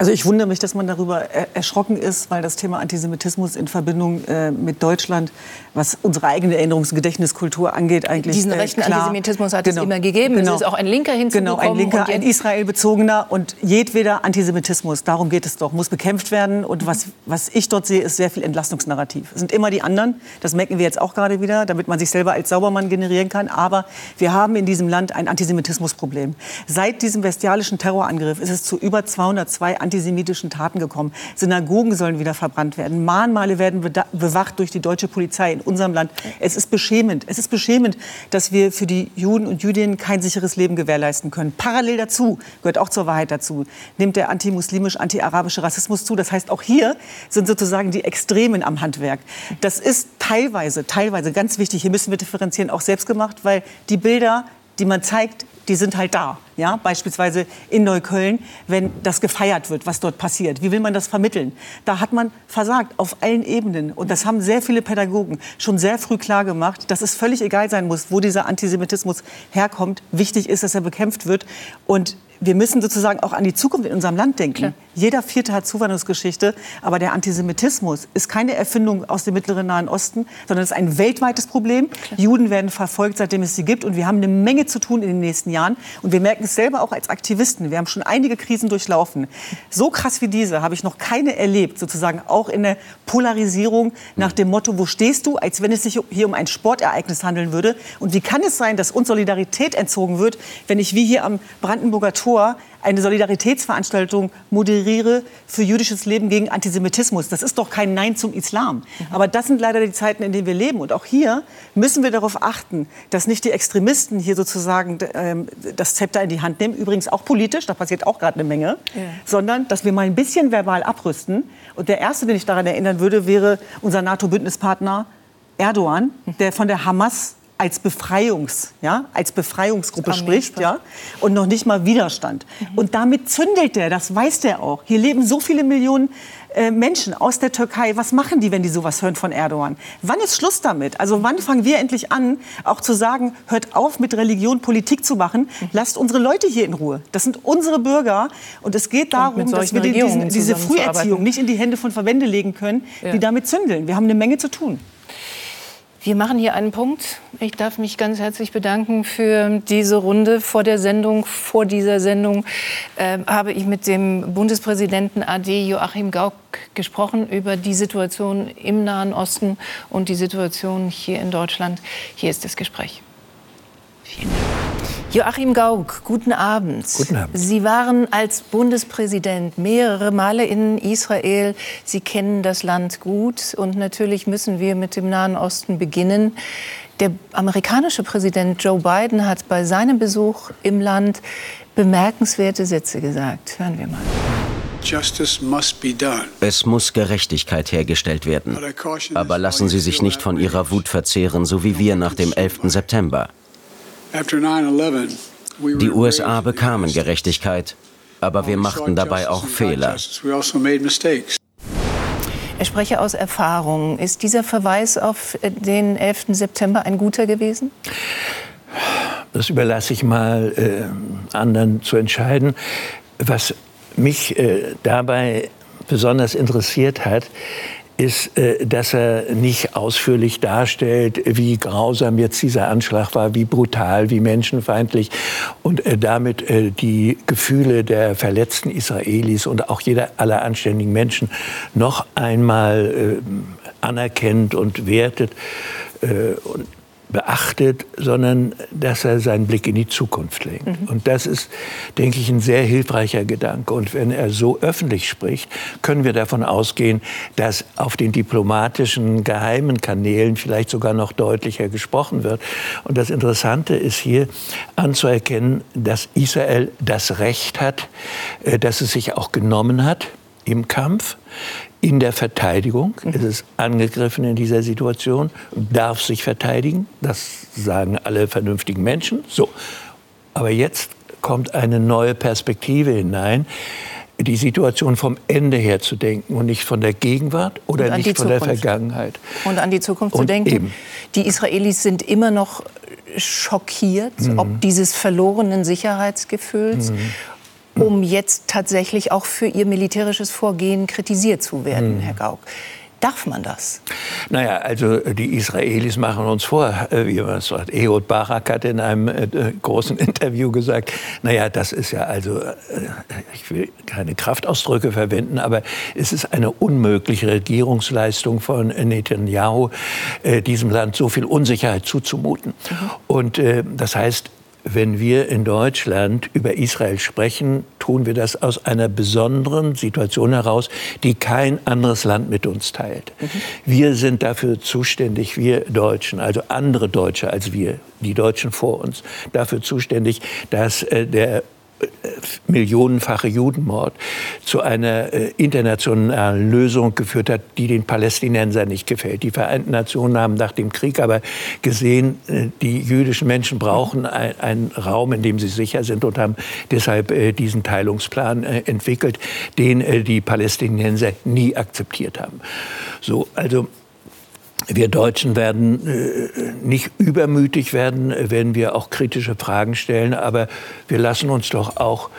Also ich wundere mich, dass man darüber erschrocken ist, weil das Thema Antisemitismus in Verbindung äh, mit Deutschland, was unsere eigene Erinnerungs- und Gedächtniskultur angeht, eigentlich Diesen äh, rechten klar. Antisemitismus hat genau. es immer gegeben. Genau. Es ist auch ein Linker hinzugekommen. Genau, ein Linker, ein Israel-bezogener und jedweder Antisemitismus, darum geht es doch, muss bekämpft werden. Und was, was ich dort sehe, ist sehr viel Entlastungsnarrativ. Es sind immer die anderen, das merken wir jetzt auch gerade wieder, damit man sich selber als Saubermann generieren kann. Aber wir haben in diesem Land ein Antisemitismusproblem. Seit diesem bestialischen Terrorangriff ist es zu über 202 Antisemitismus antisemitischen Taten gekommen. Synagogen sollen wieder verbrannt werden. Mahnmale werden bewacht durch die deutsche Polizei in unserem Land. Es ist beschämend. Es ist beschämend, dass wir für die Juden und Jüdinnen kein sicheres Leben gewährleisten können. Parallel dazu, gehört auch zur Wahrheit dazu, nimmt der antimuslimisch, antiarabische Rassismus zu. Das heißt, auch hier sind sozusagen die Extremen am Handwerk. Das ist teilweise, teilweise ganz wichtig. Hier müssen wir differenzieren, auch selbst gemacht, weil die Bilder, die man zeigt, die sind halt da. Ja? Beispielsweise in Neukölln, wenn das gefeiert wird, was dort passiert. Wie will man das vermitteln? Da hat man versagt auf allen Ebenen. Und das haben sehr viele Pädagogen schon sehr früh klar gemacht, dass es völlig egal sein muss, wo dieser Antisemitismus herkommt. Wichtig ist, dass er bekämpft wird. Und wir müssen sozusagen auch an die Zukunft in unserem Land denken. Klar. Jeder Vierte hat Zuwanderungsgeschichte, aber der Antisemitismus ist keine Erfindung aus dem mittleren Nahen Osten, sondern es ist ein weltweites Problem. Klar. Juden werden verfolgt, seitdem es sie gibt, und wir haben eine Menge zu tun in den nächsten Jahren. Und wir merken es selber auch als Aktivisten. Wir haben schon einige Krisen durchlaufen. So krass wie diese habe ich noch keine erlebt, sozusagen auch in der Polarisierung nach dem Motto: Wo stehst du, als wenn es sich hier um ein Sportereignis handeln würde? Und wie kann es sein, dass uns Solidarität entzogen wird, wenn ich wie hier am Brandenburger Tor Tor eine Solidaritätsveranstaltung moderiere für jüdisches Leben gegen Antisemitismus. Das ist doch kein Nein zum Islam. Mhm. Aber das sind leider die Zeiten, in denen wir leben. Und auch hier müssen wir darauf achten, dass nicht die Extremisten hier sozusagen ähm, das Zepter in die Hand nehmen. Übrigens auch politisch, da passiert auch gerade eine Menge. Ja. Sondern, dass wir mal ein bisschen verbal abrüsten. Und der Erste, den ich daran erinnern würde, wäre unser NATO-Bündnispartner Erdogan, mhm. der von der Hamas als Befreiungs, ja, als Befreiungsgruppe spricht, ja, und noch nicht mal Widerstand. Mhm. Und damit zündelt der, das weiß der auch. Hier leben so viele Millionen äh, Menschen aus der Türkei. Was machen die, wenn die sowas hören von Erdogan? Wann ist Schluss damit? Also wann fangen wir endlich an, auch zu sagen, hört auf mit Religion Politik zu machen, mhm. lasst unsere Leute hier in Ruhe. Das sind unsere Bürger und es geht darum, dass wir diesen, diese Früherziehung nicht in die Hände von Verbände legen können, ja. die damit zündeln. Wir haben eine Menge zu tun. Wir machen hier einen Punkt. Ich darf mich ganz herzlich bedanken für diese Runde. Vor der Sendung, vor dieser Sendung äh, habe ich mit dem Bundespräsidenten AD Joachim Gauck gesprochen über die Situation im Nahen Osten und die Situation hier in Deutschland. Hier ist das Gespräch. Vielen Dank. Joachim Gauck, guten Abend. Guten Abend. Sie waren als Bundespräsident mehrere Male in Israel. Sie kennen das Land gut. Und natürlich müssen wir mit dem Nahen Osten beginnen. Der amerikanische Präsident Joe Biden hat bei seinem Besuch im Land bemerkenswerte Sätze gesagt. Hören wir mal. Es muss Gerechtigkeit hergestellt werden. Aber lassen Sie sich nicht von Ihrer Wut verzehren, so wie wir nach dem 11. September. Die USA bekamen Gerechtigkeit, aber wir machten dabei auch Fehler. Ich spreche aus Erfahrung. Ist dieser Verweis auf den 11. September ein guter gewesen? Das überlasse ich mal äh, anderen zu entscheiden. Was mich äh, dabei besonders interessiert hat, ist, äh, dass er nicht ausführlich darstellt, wie grausam jetzt dieser Anschlag war, wie brutal, wie menschenfeindlich und äh, damit äh, die Gefühle der verletzten Israelis und auch jeder aller anständigen Menschen noch einmal anerkennt und wertet. Und beachtet, sondern dass er seinen Blick in die Zukunft lenkt. Mhm. Und das ist, denke ich, ein sehr hilfreicher Gedanke. Und wenn er so öffentlich spricht, können wir davon ausgehen, dass auf den diplomatischen, geheimen Kanälen vielleicht sogar noch deutlicher gesprochen wird. Und das Interessante ist hier anzuerkennen, dass Israel das Recht hat, äh, dass es sich auch genommen hat im Kampf, in der Verteidigung. Mhm. Es ist angegriffen in dieser Situation, darf sich verteidigen. Das sagen alle vernünftigen Menschen. So. Aber jetzt kommt eine neue Perspektive hinein, die Situation vom Ende her zu denken und nicht von der Gegenwart oder nicht von der Vergangenheit. Und an die Zukunft und zu denken. Eben. Die Israelis sind immer noch schockiert, mhm. ob dieses verlorenen Sicherheitsgefühls. Mhm um jetzt tatsächlich auch für ihr militärisches Vorgehen kritisiert zu werden, mhm. Herr Gauck. Darf man das? Naja, also die Israelis machen uns vor, äh, wie man sagt. Ehud Barak hat in einem äh, großen *laughs* Interview gesagt, naja, das ist ja also, äh, ich will keine Kraftausdrücke verwenden, aber es ist eine unmögliche Regierungsleistung von Netanyahu, äh, diesem Land so viel Unsicherheit zuzumuten. Mhm. Und äh, das heißt, wenn wir in Deutschland über Israel sprechen, tun wir das aus einer besonderen Situation heraus, die kein anderes Land mit uns teilt. Mhm. Wir sind dafür zuständig, wir Deutschen, also andere Deutsche als wir, die Deutschen vor uns, dafür zuständig, dass äh, der millionenfache Judenmord zu einer äh, internationalen Lösung geführt hat, die den Palästinensern nicht gefällt. Die Vereinten Nationen haben nach dem Krieg aber gesehen, äh, die jüdischen Menschen brauchen einen Raum, in dem sie sicher sind und haben deshalb äh, diesen Teilungsplan entwickelt, den die Palästinenser nie akzeptiert haben. So, also wir Deutschen werden äh, nicht übermütig werden, wenn wir auch kritische Fragen stellen, aber wir lassen uns doch auch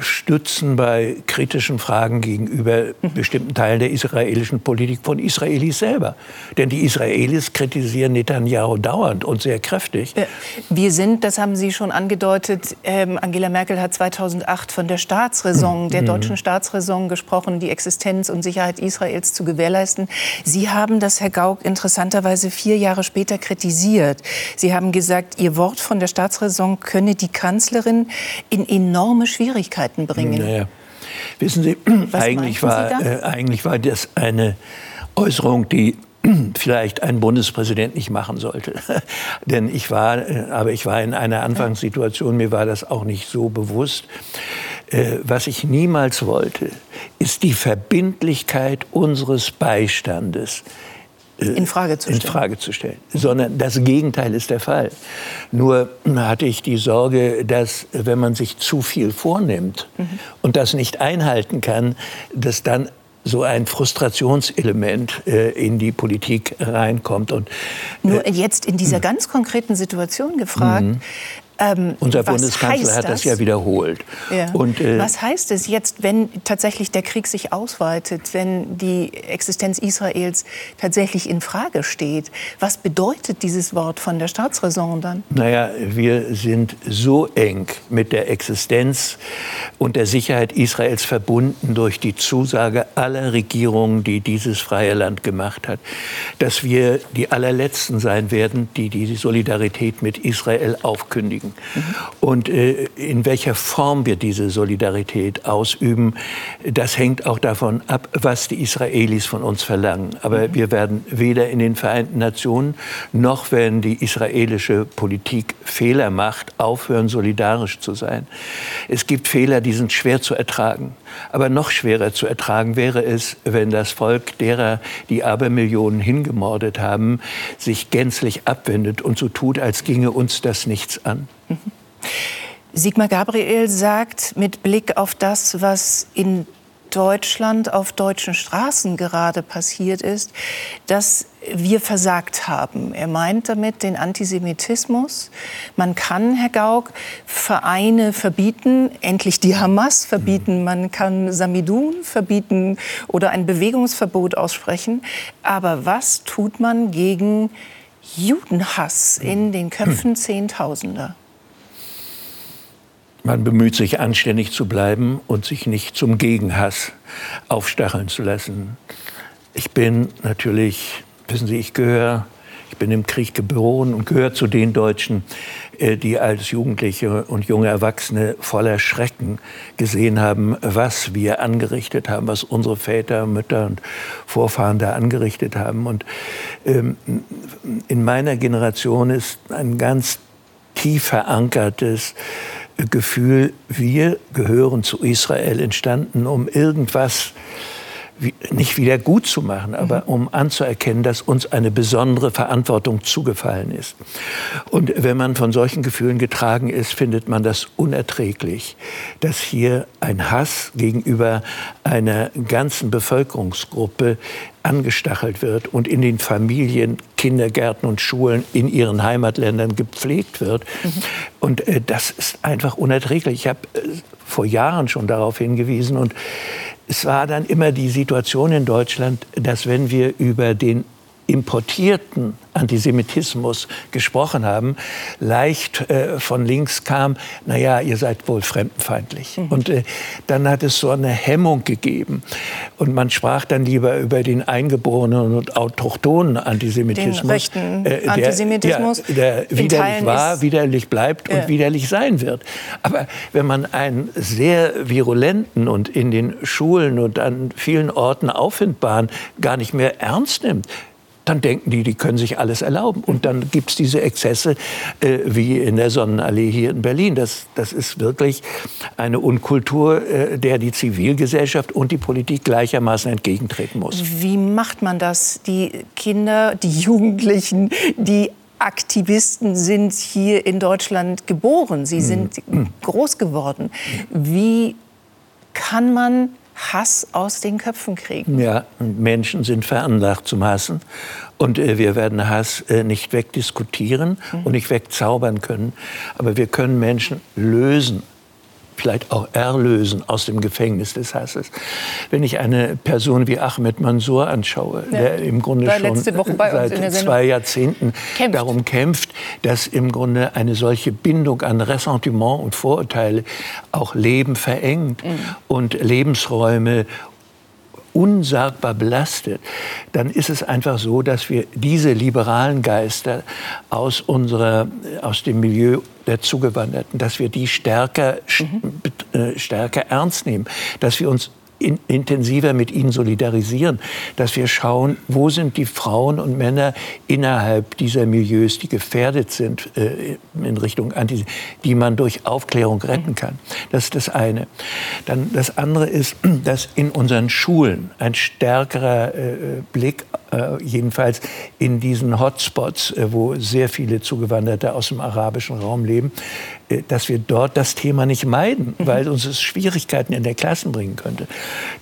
stützen bei kritischen Fragen gegenüber mhm. bestimmten Teilen der israelischen Politik von Israelis selber. Denn die Israelis kritisieren Netanyahu dauernd und sehr kräftig. Wir sind, das haben Sie schon angedeutet, ähm, Angela Merkel hat 2008 von der Staatsräson, der mhm. deutschen Staatsräson gesprochen, die Existenz und Sicherheit Israels zu gewährleisten. Sie haben das, Herr Gauck, interessanterweise vier Jahre später kritisiert. Sie haben gesagt, Ihr Wort von der Staatsräson könne die Kanzlerin in enorme Schwierigkeiten Schwierigkeiten bringen. Naja. Wissen Sie, *clears throat* eigentlich war, Sie äh, eigentlich war das eine Äußerung, die *clears throat* vielleicht ein Bundespräsident nicht machen sollte. *laughs* Denn ich war, äh, aber ich war in einer Anfangssituation, mir war das auch nicht so bewusst. Äh, was ich niemals wollte, ist die Verbindlichkeit unseres Beistandes in Frage zu stellen. In Frage zu stellen. Sondern das Gegenteil ist der Fall. Nur hatte ich die Sorge, dass wenn man sich zu viel vornimmt mhm. und das nicht einhalten kann, dass dann so ein Frustrationselement äh, in die Politik reinkommt. Und, äh, Nur jetzt in dieser ganz konkreten Situation gefragt, mhm. Ähm, Unser Bundeskanzler hat das? das ja wiederholt. Ja. Und, äh, was heißt es jetzt, wenn tatsächlich der Krieg sich ausweitet, wenn die Existenz Israels tatsächlich in Frage steht? Was bedeutet dieses Wort von der Staatsräson dann? Naja, wir sind so eng mit der Existenz und der Sicherheit Israels verbunden durch die Zusage aller Regierungen, die dieses freie Land gemacht hat, dass wir die allerletzten sein werden, die die Solidarität mit Israel aufkündigen denken. Und äh, in welcher Form wir diese Solidarität ausüben, das hängt auch davon ab, was die Israelis von uns verlangen. Aber mhm. wir werden weder in den Vereinten Nationen noch, wenn die israelische Politik Fehler macht, aufhören, solidarisch zu sein. Es gibt Fehler, die sind schwer zu ertragen. Aber noch schwerer zu ertragen wäre es, wenn das Volk derer, die Abermillionen hingemordet haben, sich gänzlich abwendet und so tut, als ginge uns das nichts an. Sigmar Gabriel sagt mit Blick auf das, was in Deutschland auf deutschen Straßen gerade passiert ist, dass wir versagt haben. Er meint damit den Antisemitismus. Man kann, Herr Gauck, Vereine verbieten, endlich die Hamas verbieten, man kann Samidun verbieten oder ein Bewegungsverbot aussprechen. Aber was tut man gegen Judenhass in den Köpfen Zehntausender? Man bemüht sich anständig zu bleiben und sich nicht zum Gegenhass aufstacheln zu lassen. Ich bin natürlich, wissen Sie, ich gehöre, ich bin im Krieg geboren und gehöre zu den Deutschen, äh, die als Jugendliche und junge Erwachsene voller Schrecken gesehen haben, was wir angerichtet haben, was unsere Väter, Mütter und Vorfahren da angerichtet haben. Und ähm, in meiner Generation ist ein ganz tief verankertes Gefühl, wir gehören zu Israel entstanden, um irgendwas nicht wieder gut zu machen, aber mhm. um anzuerkennen, dass uns eine besondere Verantwortung zugefallen ist. Und wenn man von solchen Gefühlen getragen ist, findet man das unerträglich, dass hier ein Hass gegenüber einer ganzen Bevölkerungsgruppe angestachelt wird und in den Familien, Kindergärten und Schulen in ihren Heimatländern gepflegt wird. Mhm. Und äh, das ist einfach unerträglich. Ich habe äh, vor Jahren schon darauf hingewiesen. Und es war dann immer die Situation in Deutschland, dass wenn wir über den importierten Antisemitismus gesprochen haben, leicht äh, von links kam, naja, ihr seid wohl fremdenfeindlich. Mhm. Und äh, dann hat es so eine Hemmung gegeben. Und man sprach dann lieber über den eingeborenen und autochthonen Antisemitismus. Den rechten äh, der, Antisemitismus. Ja, der widerlich war, widerlich bleibt und widerlich sein wird. Aber wenn man einen sehr virulenten und in den Schulen und an vielen Orten auffindbaren gar nicht mehr ernst nimmt, dann denken die, die können sich alles erlauben. Und dann gibt es diese Exzesse äh, wie in der Sonnenallee hier in Berlin. Das, das ist wirklich eine Unkultur, äh, der die Zivilgesellschaft und die Politik gleichermaßen entgegentreten muss. Wie macht man das? Die Kinder, die Jugendlichen, die Aktivisten sind hier in Deutschland geboren. Sie sind mhm. groß geworden. Wie kann man Hass aus den Köpfen kriegen. Ja, Menschen sind veranlagt zum Hassen. Und äh, wir werden Hass äh, nicht wegdiskutieren mhm. und nicht wegzaubern können. Aber wir können Menschen lösen vielleicht auch erlösen aus dem Gefängnis des Hasses. Wenn ich eine Person wie Ahmed Mansour anschaue, ja. der im Grunde schon seit zwei Jahrzehnten kämpft. darum kämpft, dass im Grunde eine solche Bindung an Ressentiment und Vorurteile auch Leben verengt mhm. und Lebensräume unsagbar belastet, dann ist es einfach so, dass wir diese liberalen Geister aus, unserer, aus dem Milieu der Zugewanderten, dass wir die stärker, mhm. äh, stärker ernst nehmen, dass wir uns in, intensiver mit ihnen solidarisieren, dass wir schauen, wo sind die Frauen und Männer innerhalb dieser Milieus, die gefährdet sind äh, in Richtung Anti, die man durch Aufklärung retten kann. Das ist das eine. Dann das andere ist, dass in unseren Schulen ein stärkerer äh, Blick äh, jedenfalls in diesen Hotspots, äh, wo sehr viele Zugewanderte aus dem arabischen Raum leben, äh, dass wir dort das Thema nicht meiden, mhm. weil uns es Schwierigkeiten in der Klassen bringen könnte.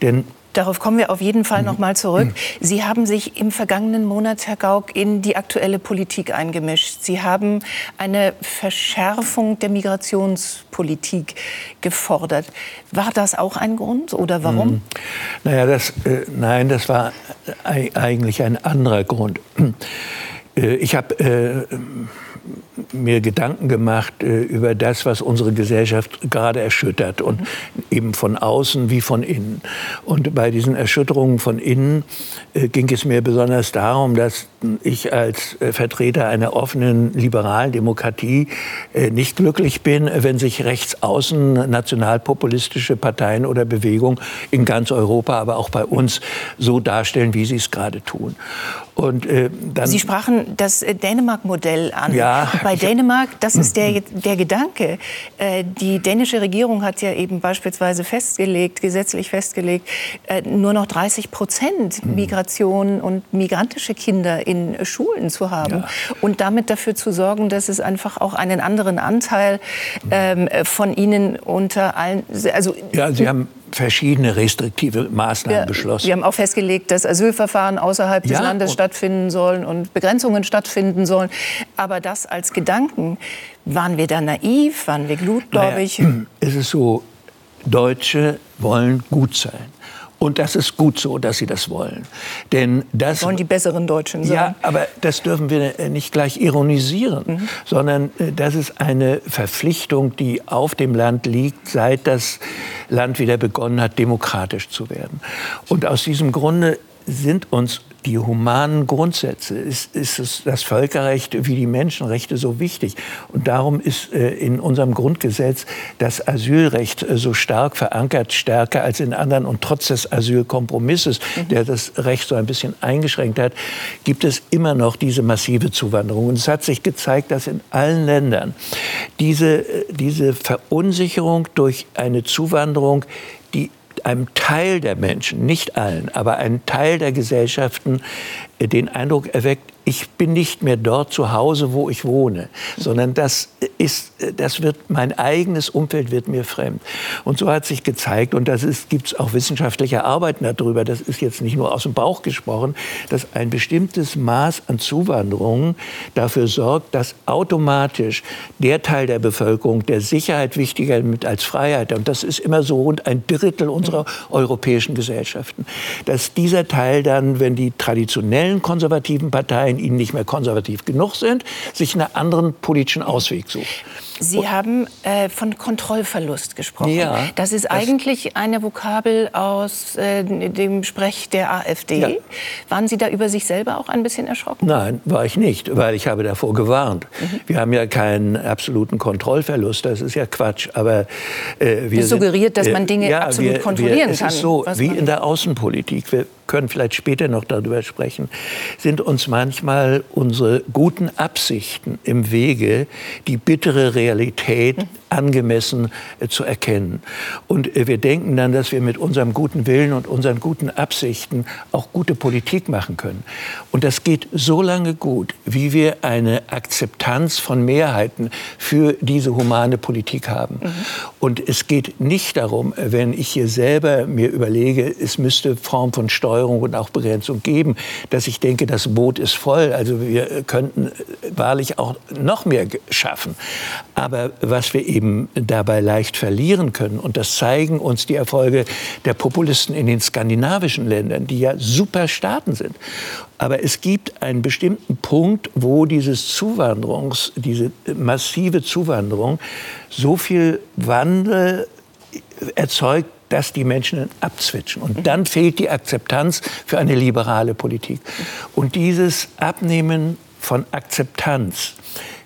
Denn Darauf kommen wir auf jeden Fall noch mal zurück. Sie haben sich im vergangenen Monat, Herr Gauck, in die aktuelle Politik eingemischt. Sie haben eine Verschärfung der Migrationspolitik gefordert. War das auch ein Grund oder warum? Hm. Naja, das, äh, nein, das war eigentlich ein anderer Grund. Äh, ich habe äh, mir Gedanken gemacht äh, über das, was unsere Gesellschaft gerade erschüttert und eben von außen wie von innen. Und bei diesen Erschütterungen von innen äh, ging es mir besonders darum, dass ich als äh, Vertreter einer offenen liberalen Demokratie äh, nicht glücklich bin, wenn sich rechts außen nationalpopulistische Parteien oder Bewegungen in ganz Europa, aber auch bei uns so darstellen, wie sie es gerade tun. Und, äh, dann, Sie sprachen das äh, Dänemark-Modell an. Ja, bei Dänemark, das ist der, *clears throat* der Gedanke. Äh, die dänische Regierung hat ja eben beispielsweise festgelegt, gesetzlich festgelegt, äh, nur noch 30 Prozent hm. Migration und migrantische Kinder in Schulen zu haben. Ja. Und damit dafür zu sorgen, dass es einfach auch einen anderen Anteil ähm, von ihnen unter allen. Also, ja, Sie haben verschiedene restriktive Maßnahmen wir, beschlossen. Wir haben auch festgelegt, dass Asylverfahren außerhalb des Ja, Landes und- stattfinden sollen und Begrenzungen stattfinden sollen. Aber das als Gedanken, waren wir da naiv, waren wir glutgläubig? Naja, *clears throat* es ist so, Deutsche wollen gut sein. Und das ist gut so, dass sie das wollen. Denn das Sollen die besseren Deutschen sein? Ja, aber das dürfen wir äh, nicht gleich ironisieren, sondern äh, das ist eine Verpflichtung, die auf dem Land liegt, seit das Land wieder begonnen hat, demokratisch zu werden. Und aus diesem Grunde sind uns die humanen Grundsätze, ist, ist es das Völkerrecht wie die Menschenrechte so wichtig. Und darum ist äh, in unserem Grundgesetz das Asylrecht äh, so stark verankert, stärker als in anderen. Und trotz des Asylkompromisses, der das Recht so ein bisschen eingeschränkt hat, gibt es immer noch diese massive Zuwanderung. Und es hat sich gezeigt, dass in allen Ländern diese, äh, diese Verunsicherung durch eine Zuwanderung, die einem Teil der Menschen, nicht allen, aber einem Teil der Gesellschaften äh, den Eindruck erweckt, ich bin nicht mehr dort zu Hause, wo ich wohne, sondern das ist, das wird, mein eigenes Umfeld wird mir fremd. Und so hat sich gezeigt, und das gibt es auch wissenschaftliche Arbeiten darüber, das ist jetzt nicht nur aus dem Bauch gesprochen, dass ein bestimmtes Maß an Zuwanderung dafür sorgt, dass automatisch der Teil der Bevölkerung, der Sicherheit wichtiger mit als Freiheit, und das ist immer so rund ein Drittel unserer europäischen Gesellschaften, dass dieser Teil dann, wenn die traditionellen konservativen Parteien ihnen nicht mehr konservativ genug sind, sich einen anderen politischen Ausweg sucht. Sie haben äh, von Kontrollverlust gesprochen. Ja, das ist das- eigentlich eine Vokabel aus äh, dem Sprech der AfD. Ja. Waren Sie da über sich selber auch ein bisschen erschrocken? Nein, war ich nicht, weil ich habe davor gewarnt. Wir haben ja keinen absoluten Kontrollverlust, das ist ja Quatsch. Aber äh, wir Das suggeriert, dass sind, man Dinge absolut kontrollieren es kann, ist so, wie in der Außenpolitik. Wir können vielleicht später noch darüber sprechen. Sind uns manchmal unsere guten Absichten im Wege, die bittere Realität angemessen äh, zu erkennen. Und äh, wir denken dann, dass wir mit unserem guten Willen und unseren guten Absichten auch gute Politik machen können. Und das geht so lange gut, wie wir eine Akzeptanz von Mehrheiten für diese humane Politik haben. Und es geht nicht darum, wenn ich hier selber mir überlege, es müsste Form von Steuerung und auch Begrenzung geben, dass ich denke, das Boot ist voll. Also wir könnten wahrlich auch noch mehr schaffen. Aber was wir eben dabei leicht verlieren können, und das zeigen uns die Erfolge der Populisten in den skandinavischen Ländern, die ja super Staaten sind. Aber es gibt einen bestimmten Punkt, wo dieses Zuwanderungs, diese massive Zuwanderung so viel Wandel erzeugt, dass die Menschen abzwitschen. Und dann fehlt die Akzeptanz für eine liberale Politik. Und dieses Abnehmen von Akzeptanz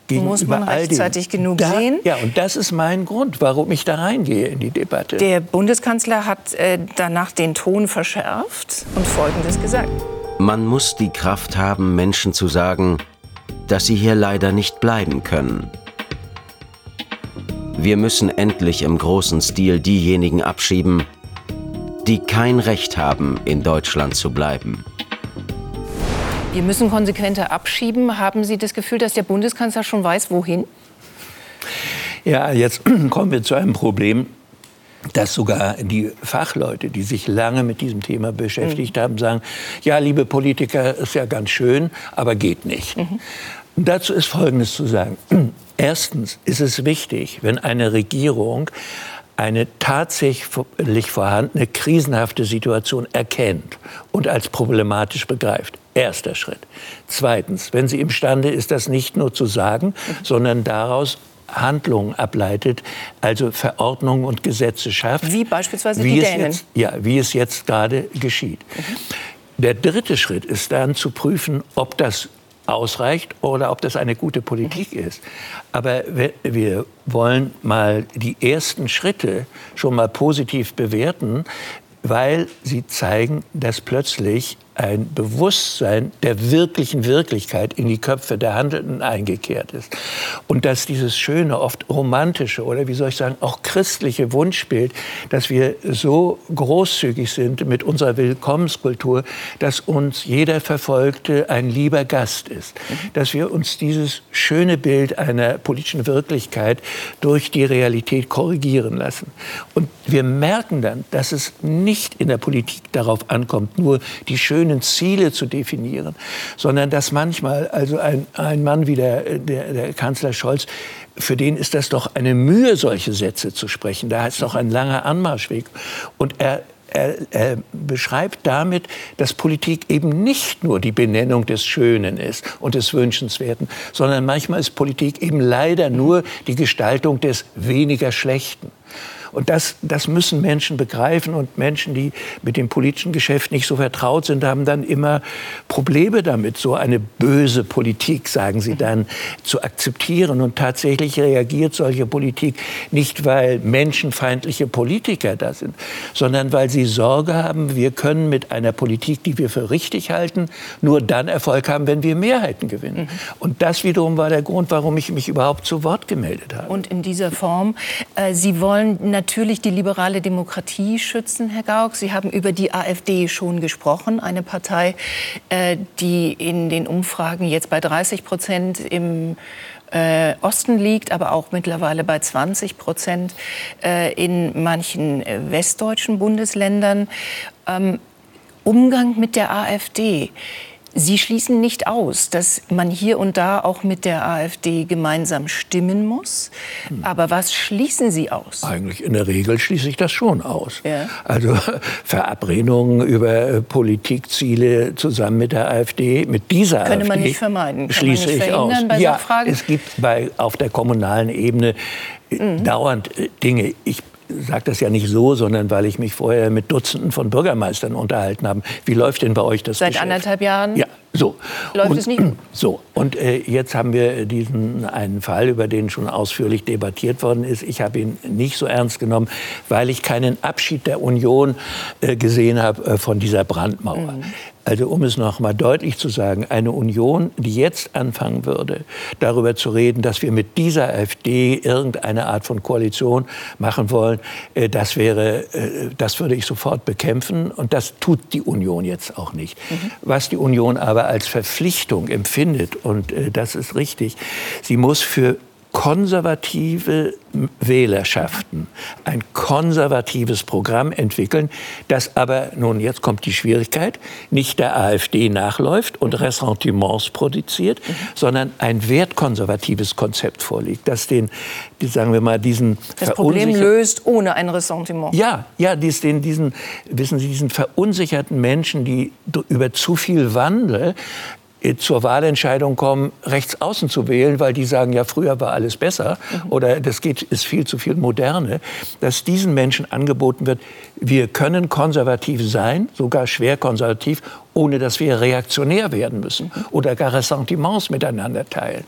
gegenüber Muss man dem, rechtzeitig genug da, sehen? Ja, und das ist mein Grund, warum ich da reingehe in die Debatte. Der Bundeskanzler hat äh, danach den Ton verschärft und Folgendes gesagt. Man muss die Kraft haben, Menschen zu sagen, dass sie hier leider nicht bleiben können. Wir müssen endlich im großen Stil diejenigen abschieben, die kein Recht haben, in Deutschland zu bleiben. Wir müssen konsequenter abschieben. Haben Sie das Gefühl, dass der Bundeskanzler schon weiß, wohin? Ja, jetzt *clears throat* kommen wir zu einem Problem, dass sogar die Fachleute, die sich lange mit diesem Thema beschäftigt haben, sagen, ja, liebe Politiker, ist ja ganz schön, aber geht nicht. Und dazu ist Folgendes zu sagen. *clears throat* Erstens ist es wichtig, wenn eine Regierung eine tatsächlich vorhandene krisenhafte Situation erkennt und als problematisch begreift. Erster Schritt. Zweitens, wenn sie imstande ist, das nicht nur zu sagen, sondern daraus Handlungen ableitet, also Verordnungen und Gesetze schafft. Wie beispielsweise wie die Dänen. Jetzt, ja, wie es jetzt gerade geschieht. Der dritte Schritt ist dann zu prüfen, ob das ausreicht oder ob das eine gute Politik ist. Aber wir, wir wollen mal die ersten Schritte schon mal positiv bewerten, weil sie zeigen, dass plötzlich ein Bewusstsein der wirklichen Wirklichkeit in die Köpfe der Handelnden eingekehrt ist. Und dass dieses schöne, oft romantische oder wie soll ich sagen, auch christliche Wunschbild, dass wir so großzügig sind mit unserer Willkommenskultur, dass uns jeder Verfolgte ein lieber Gast ist. Dass wir uns dieses schöne Bild einer politischen Wirklichkeit durch die Realität korrigieren lassen. Und wir merken dann, dass es nicht in der Politik darauf ankommt, nur die schönen Ziele zu definieren, sondern dass manchmal also ein, ein Mann wie der, der, der Kanzler Scholz für den ist das doch eine Mühe, solche Sätze zu sprechen. Da ist doch ein langer Anmarschweg. Und er er, er, beschreibt damit, dass Politik eben nicht nur die Benennung des Schönen ist und des Wünschenswerten, sondern manchmal ist Politik eben leider nur die Gestaltung des weniger Schlechten. Und das, das müssen Menschen begreifen. Und Menschen, die mit dem politischen Geschäft nicht so vertraut sind, haben dann immer Probleme damit, so eine böse Politik, sagen sie dann, zu akzeptieren. Und tatsächlich reagiert solche Politik nicht, weil menschenfeindliche Politiker da sind, sondern weil sie Sorge haben, wir können mit einer Politik, die wir für richtig halten, nur dann Erfolg haben, wenn wir Mehrheiten gewinnen. Mhm. Und das wiederum war der Grund, warum ich mich überhaupt zu Wort gemeldet habe. Und in dieser Form, äh, Sie wollen natürlich die liberale Demokratie schützen, Herr Gauck. Sie haben über die AfD schon gesprochen, eine Partei, äh, die in den Umfragen jetzt bei 30 Prozent im äh, Osten liegt, aber auch mittlerweile bei 20 Prozent äh, in manchen westdeutschen Bundesländern. Ähm, Umgang mit der AfD. Sie schließen nicht aus, dass man hier und da auch mit der AfD gemeinsam stimmen muss. Aber was schließen Sie aus? Eigentlich in der Regel schließe ich das schon aus. Ja. Also *laughs* Verabredungen über äh, Politikziele zusammen mit der AfD, mit dieser Könnte AfD. man nicht vermeiden. Kann schließe nicht ich aus. Bei ja, Fragen? es gibt bei, auf der kommunalen Ebene äh, mhm. dauernd äh, Dinge. Ich sage das ja nicht so, sondern weil ich mich vorher mit Dutzenden von Bürgermeistern unterhalten habe. Wie läuft denn bei euch das Seit Geschäft? anderthalb Jahren? Ja, so. Läuft und, es nicht gut? *clears throat* So, und äh, jetzt haben wir diesen einen Fall, über den schon ausführlich debattiert worden ist. Ich habe ihn nicht so ernst genommen, weil ich keinen Abschied der Union äh, gesehen habe äh, von dieser Brandmauer. Mhm. Also um es noch mal deutlich zu sagen, eine Union, die jetzt anfangen würde, darüber zu reden, dass wir mit dieser AfD irgendeine Art von Koalition machen wollen, äh, das wäre, äh, das würde ich sofort bekämpfen und das tut die Union jetzt auch nicht. Mhm. Was die Union aber als Verpflichtung empfindet. Und äh, das ist richtig, sie muss für konservative Wählerschaften ein konservatives Programm entwickeln, das aber, nun jetzt kommt die Schwierigkeit, nicht der AfD nachläuft und Ressentiments produziert, mhm. sondern ein wertkonservatives Konzept vorliegt, das den, sagen wir mal, diesen das Problem löst ohne ein Ressentiment. Ja, ja, dies, den, diesen, wissen Sie, diesen verunsicherten Menschen, die über zu viel Wandel zur Wahlentscheidung kommen, rechts außen zu wählen, weil die sagen, ja, früher war alles besser mhm. oder das geht, ist viel zu viel Moderne, dass diesen Menschen angeboten wird, wir können konservativ sein, sogar schwer konservativ, ohne dass wir reaktionär werden müssen oder gar Ressentiments miteinander teilen.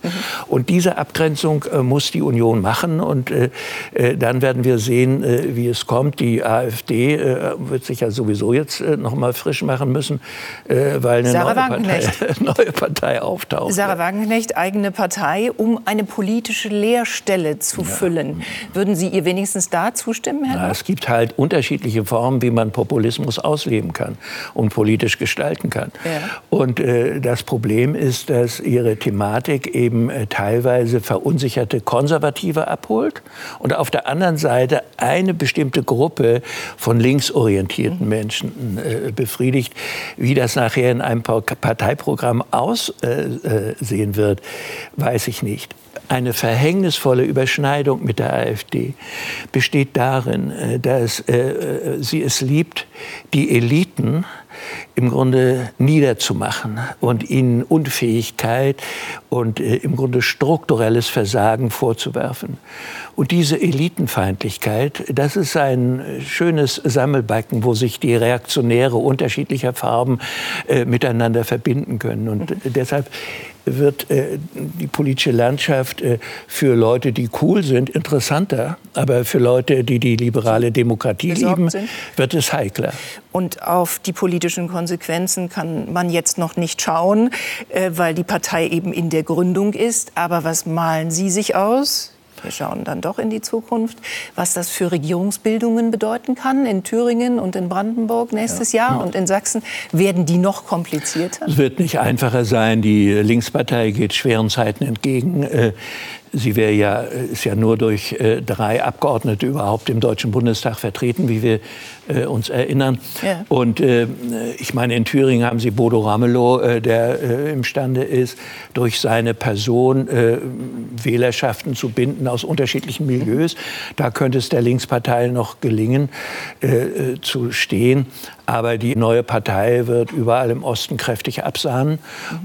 Und diese Abgrenzung äh, muss die Union machen und äh, äh, dann werden wir sehen, äh, wie es kommt. Die AfD äh, wird sich ja sowieso jetzt noch mal frisch machen müssen, weil eine neue Partei, *laughs* neue Partei, auftaucht. Sarah Wagenknecht, eigene Partei, um eine politische Leerstelle zu ja. füllen. Würden Sie ihr wenigstens da zustimmen, Herr Na, Es gibt halt unterschiedliche Formen, wie man Populismus ausleben kann und politisch gestalten kann. Ja. Und äh, das Problem ist, dass ihre Thematik eben äh, teilweise verunsicherte Konservative abholt und auf der anderen Seite eine bestimmte Gruppe von linksorientierten mhm. Menschen äh, befriedigt. Wie das nachher in einem Parteiprogramm aussehen äh, wird, weiß ich nicht eine verhängnisvolle Überschneidung mit der AfD besteht darin, äh, dass äh, sie es liebt, die Eliten im Grunde niederzumachen und ihnen Unfähigkeit und äh, im Grunde strukturelles Versagen vorzuwerfen. Und diese Elitenfeindlichkeit, das ist ein schönes Sammelbecken, wo sich die Reaktionäre unterschiedlicher Farben äh, miteinander verbinden können. Und deshalb wird äh, die politische Landschaft äh, für Leute, die cool sind, interessanter. Aber für Leute, die die liberale Demokratie lieben, sind. wird es heikler. Und auf die politischen Konsequenzen kann man jetzt noch nicht schauen, äh, weil die Partei eben in der Gründung ist. Aber was malen Sie sich aus? Wir schauen dann doch in die Zukunft, was das für Regierungsbildungen bedeuten kann in Thüringen und in Brandenburg nächstes ja. Jahr und in Sachsen. Werden die noch komplizierter? Es wird nicht einfacher sein. Die Linkspartei geht schweren Zeiten entgegen. Äh, Sie wäre ja, ist ja nur durch äh, drei Abgeordnete überhaupt im Deutschen Bundestag vertreten, wie wir äh, uns erinnern. Ja. Und äh, ich meine, in Thüringen haben Sie Bodo Ramelow, äh, der äh, imstande ist, durch seine Person äh, Wählerschaften zu binden aus unterschiedlichen Milieus. Da könnte es der Linkspartei noch gelingen, zu stehen. Aber die neue Partei wird überall im Osten kräftig absahnen.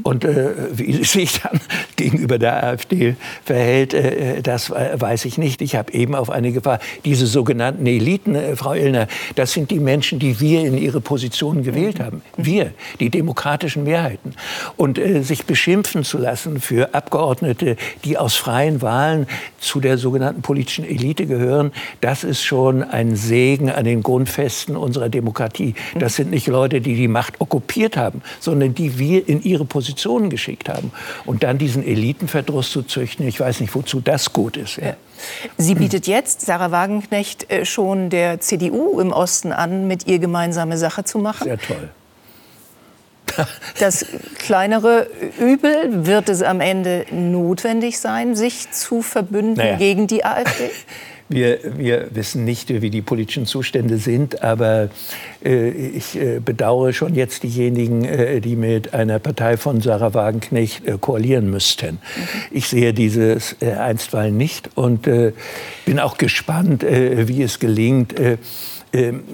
Und äh, wie *laughs* sie sich dann gegenüber der AfD verhält, äh, das weiß ich nicht. Ich habe eben auf eine Gefahr. Diese sogenannten Eliten, äh, Frau Illner, das sind die Menschen, die wir in ihre Positionen gewählt haben. Wir, die demokratischen Mehrheiten. Und äh, sich beschimpfen zu lassen für Abgeordnete, die aus freien Wahlen zu der sogenannten politischen Elite gehören, das ist schon ein Segen an den Grundfesten unserer Demokratie. Das sind nicht Leute, die die Macht okkupiert haben, sondern die wir in ihre Positionen geschickt haben. Und dann diesen Elitenverdruss zu züchten, ich weiß nicht, wozu das gut ist. Ja. Sie bietet jetzt, Sarah Wagenknecht, äh, schon der CDU im Osten an, mit ihr gemeinsame Sache zu machen. Sehr toll. *laughs* *laughs* Das kleinere Übel wird es am Ende notwendig sein, sich zu verbünden naja. gegen die AfD? *laughs* Wir, wir wissen nicht, wie die politischen Zustände sind, aber äh, ich äh, bedauere schon jetzt diejenigen, äh, die mit einer Partei von Sarah Wagenknecht äh, koalieren müssten. Mhm. Ich sehe dieses äh, einstweilen nicht und äh, bin auch gespannt, wie es gelingt ähm,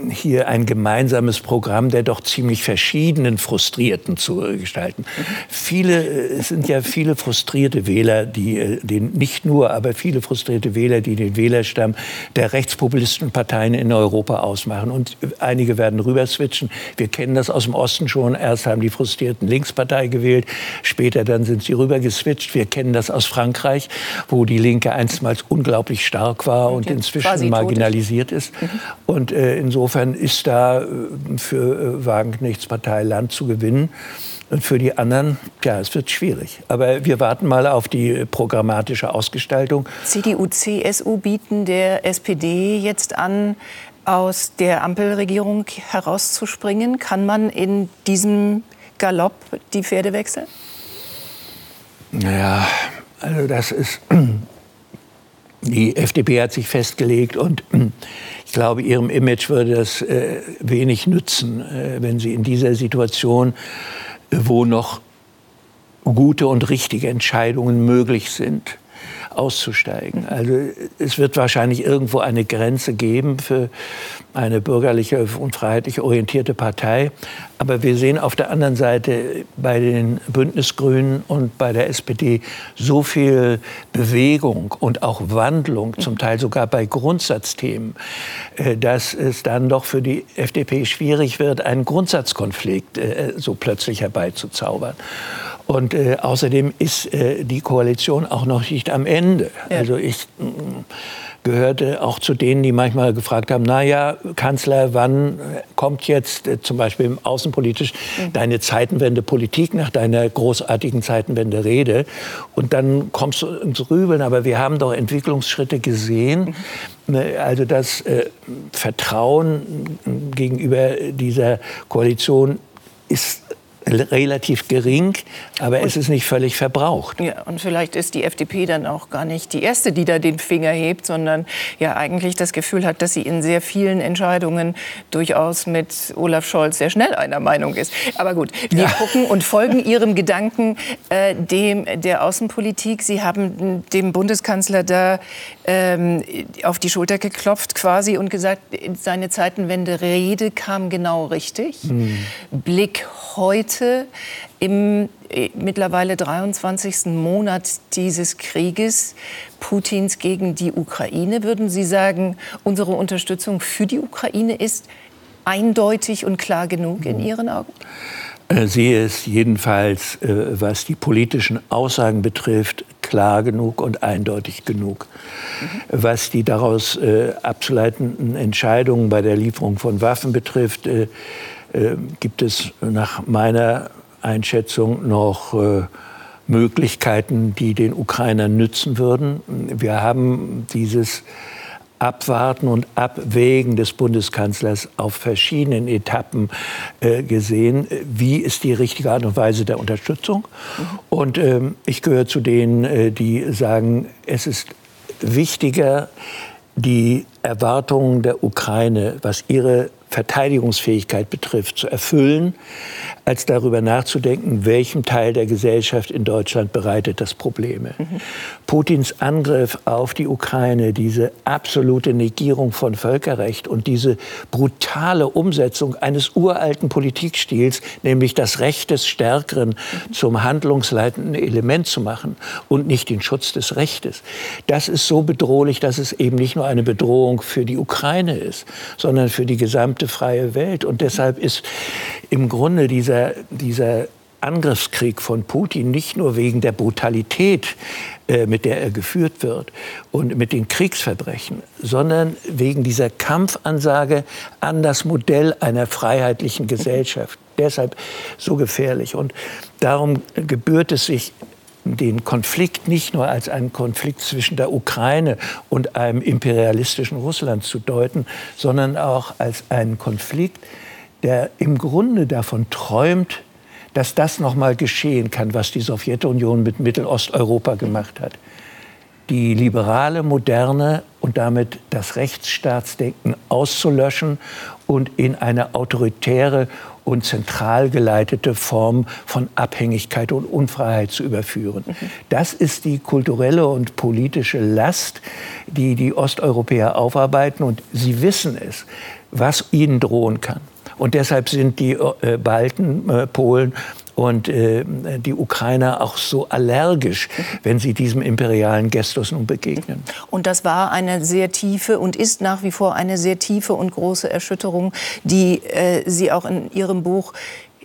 hier ein gemeinsames Programm der doch ziemlich verschiedenen Frustrierten zu gestalten. Viele, äh, es sind ja viele frustrierte Wähler, die äh, den, nicht nur, aber viele frustrierte Wähler, die den Wählerstamm der rechtspopulistischen Parteien in Europa ausmachen. Und einige werden rüber switchen. Wir kennen das aus dem Osten schon. Erst haben die frustrierten Linkspartei gewählt, später dann sind sie rüber geswitcht. Wir kennen das aus Frankreich, wo die Linke einstmals unglaublich stark war und, und inzwischen marginalisiert ist. Mhm. Und äh, insofern ist da äh, für äh, Wagenknechts Partei Land zu gewinnen. Und für die anderen, ja, es wird schwierig. Aber wir warten mal auf die programmatische Ausgestaltung. CDU, CSU bieten der SPD jetzt an, aus der Ampelregierung herauszuspringen. Kann man in diesem Galopp die Pferde wechseln? Ja, also das ist die FDP hat sich festgelegt und ich glaube, ihrem Image würde das äh, wenig nützen, äh, wenn sie in dieser Situation, äh, wo noch gute und richtige Entscheidungen möglich sind, auszusteigen. Also es wird wahrscheinlich irgendwo eine Grenze geben für eine bürgerliche und freiheitlich orientierte Partei. Aber wir sehen auf der anderen Seite bei den Bündnisgrünen und bei der SPD so viel Bewegung und auch Wandlung, zum Teil sogar bei Grundsatzthemen, äh, dass es dann doch für die FDP schwierig wird, einen Grundsatzkonflikt äh, so plötzlich herbeizuzaubern. Und äh, außerdem ist äh, die Koalition auch noch nicht am Ende. Ja. Also ich äh, gehörte auch zu denen, die manchmal gefragt haben, na ja, Kanzler, wann kommt jetzt äh, zum Beispiel außenpolitisch mhm. deine Zeitenwende-Politik nach deiner großartigen Zeitenwende-Rede? Und dann kommst du ins Rübeln, aber wir haben doch Entwicklungsschritte gesehen. Mhm. Ne, also das äh, Vertrauen gegenüber dieser Koalition ist relativ gering, aber und, es ist nicht völlig verbraucht. Ja, und vielleicht ist die FDP dann auch gar nicht die erste, die da den Finger hebt, sondern ja eigentlich das Gefühl hat, dass sie in sehr vielen Entscheidungen durchaus mit Olaf Scholz sehr schnell einer Meinung ist. Aber gut, wir ja. gucken und folgen Ihrem Gedanken äh, dem der Außenpolitik. Sie haben dem Bundeskanzler da ähm, auf die Schulter geklopft quasi und gesagt, seine Zeitenwende-Rede kam genau richtig. Hm. Blick heute heute im äh, mittlerweile 23. Monat dieses Krieges Putins gegen die Ukraine, würden Sie sagen, unsere Unterstützung für die Ukraine ist eindeutig und klar genug in Ihren Augen? Äh, sehe es jedenfalls, äh, was die politischen Aussagen betrifft, klar genug und eindeutig genug. Mhm. Was die daraus abzuleitenden Entscheidungen bei der Lieferung von Waffen betrifft, äh, gibt es nach meiner Einschätzung noch äh, Möglichkeiten, die den Ukrainern nützen würden. Wir haben dieses Abwarten und Abwägen des Bundeskanzlers auf verschiedenen Etappen äh, gesehen. Wie ist die richtige Art und Weise der Unterstützung? Mhm. Und ähm, ich gehöre zu denen, äh, die sagen, es ist wichtiger, die Erwartungen der Ukraine, was ihre Verteidigungsfähigkeit betrifft, zu erfüllen, als darüber nachzudenken, welchem Teil der Gesellschaft in Deutschland bereitet das Probleme. Mhm. Putins Angriff auf die Ukraine, diese absolute Negierung von Völkerrecht und diese brutale Umsetzung eines uralten Politikstils, nämlich das Recht des Stärkeren mhm. zum handlungsleitenden Element zu machen und nicht den Schutz des Rechtes, das ist so bedrohlich, dass es eben nicht nur eine Bedrohung für die Ukraine ist, sondern für die gesamte freie Welt. Und deshalb ist im Grunde dieser, dieser Angriffskrieg von Putin nicht nur wegen der Brutalität, äh, mit der er geführt wird und mit den Kriegsverbrechen, sondern wegen dieser Kampfansage an das Modell einer freiheitlichen Gesellschaft. Deshalb so gefährlich. Und darum gebührt es sich den Konflikt nicht nur als einen Konflikt zwischen der Ukraine und einem imperialistischen Russland zu deuten, sondern auch als einen Konflikt, der im Grunde davon träumt, dass das noch mal geschehen kann, was die Sowjetunion mit Mittelosteuropa gemacht hat. Die liberale Moderne und damit das Rechtsstaatsdenken auszulöschen und in eine autoritäre und zentral geleitete Form von Abhängigkeit und Unfreiheit zu überführen. Mhm. Das ist die kulturelle und politische Last, die die Osteuropäer aufarbeiten und sie wissen es, was ihnen drohen kann. Und deshalb sind die äh, Balten, äh, Polen und äh, die Ukrainer auch so allergisch, wenn sie diesem imperialen Gestus nun begegnen. Und das war eine sehr tiefe und ist nach wie vor eine sehr tiefe und große Erschütterung, die äh, Sie auch in Ihrem Buch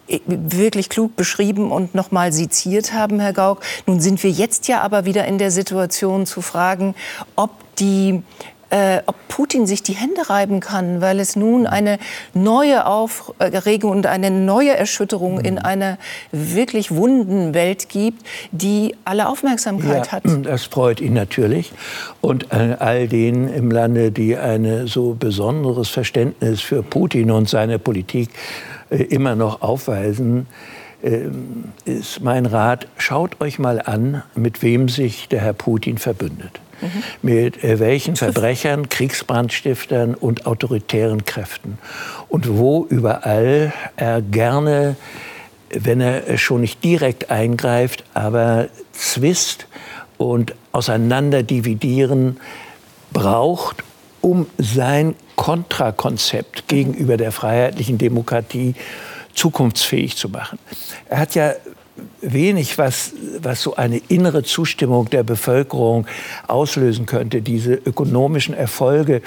äh, wirklich klug beschrieben und noch mal seziert haben, Herr Gauck. Nun sind wir jetzt ja aber wieder in der Situation zu fragen, ob die äh, ob Putin sich die Hände reiben kann, weil es nun eine neue Aufregung und eine neue Erschütterung in mhm. einer wirklich wunden Welt gibt, die alle Aufmerksamkeit ja, hat. *clears throat* Das freut ihn natürlich. Und äh, all denen im Lande, die ein so besonderes Verständnis für Putin und seine Politik äh, immer noch aufweisen, ähm, ist mein Rat, schaut euch mal an, mit wem sich der Herr Putin verbündet mhm. mit äh, welchen Verbrechern, Kriegsbrandstiftern und autoritären Kräften. Und wo überall er gerne, wenn er schon nicht direkt eingreift, aber Zwist und Auseinanderdividieren braucht, um sein Kontrakonzept gegenüber der freiheitlichen Demokratie zukunftsfähig zu machen. Er hat ja wenig, was, was so eine innere Zustimmung der Bevölkerung auslösen könnte. Diese ökonomischen Erfolge,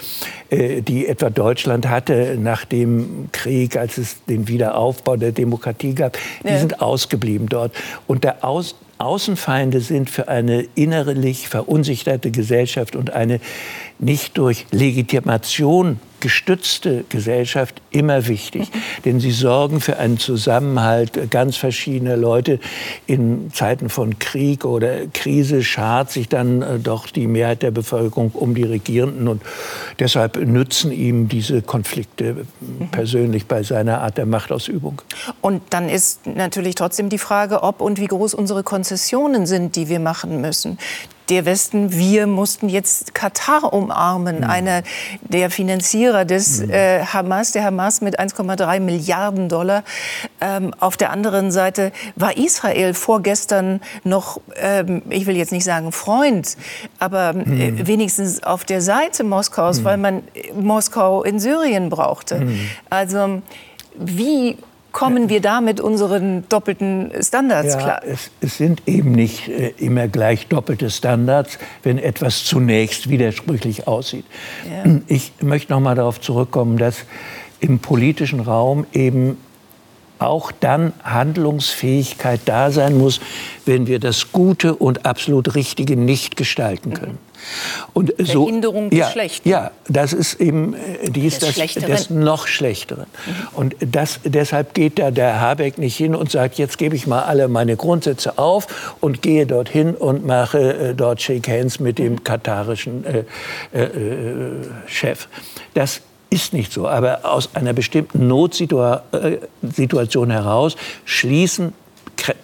äh, die etwa Deutschland hatte nach dem Krieg, als es den Wiederaufbau der Demokratie gab, die ja. sind ausgeblieben dort. Und der Aus Außenfeinde sind für eine innerlich verunsicherte Gesellschaft und eine nicht durch Legitimation gestützte Gesellschaft immer wichtig. Mhm. Denn sie sorgen für einen Zusammenhalt ganz verschiedener Leute. In Zeiten von Krieg oder Krise schart sich dann äh, doch die Mehrheit der Bevölkerung um die Regierenden. Und deshalb nützen ihm diese Konflikte mhm. persönlich bei seiner Art der Machtausübung. Und dann ist natürlich trotzdem die Frage, ob und wie groß unsere Konzessionen sind, die wir machen müssen der Westen, wir mussten jetzt Katar umarmen, mhm. einer der Finanzierer des mhm. äh, Hamas, der Hamas mit 1,3 Milliarden Dollar. Ähm, auf der anderen Seite war Israel vorgestern noch, ähm, ich will jetzt nicht sagen Freund, aber äh, mhm. wenigstens auf der Seite Moskaus, mhm. weil man Moskau in Syrien brauchte. Mhm. Also wie kommen wir da mit unseren doppelten Standards ja, klar? Es, es, sind eben nicht äh, immer gleich doppelte Standards, wenn etwas zunächst widersprüchlich aussieht. Ja. *clears throat* Ich möchte noch mal darauf zurückkommen, dass im politischen Raum eben auch dann Handlungsfähigkeit da sein muss, wenn wir das Gute und absolut Richtige nicht gestalten können. Und so, Verhinderung ja, des Schlechten. Ja, das ist eben äh, dies, das, das noch Schlechteren. Mhm. Und das, deshalb geht da der Habeck nicht hin und sagt, jetzt gebe ich mal alle meine Grundsätze auf und gehe dorthin und mache äh, dort Shake Hands mit dem katarischen äh, äh, äh Chef. Das ist nicht so. Aber aus einer bestimmten Notsituation heraus schließen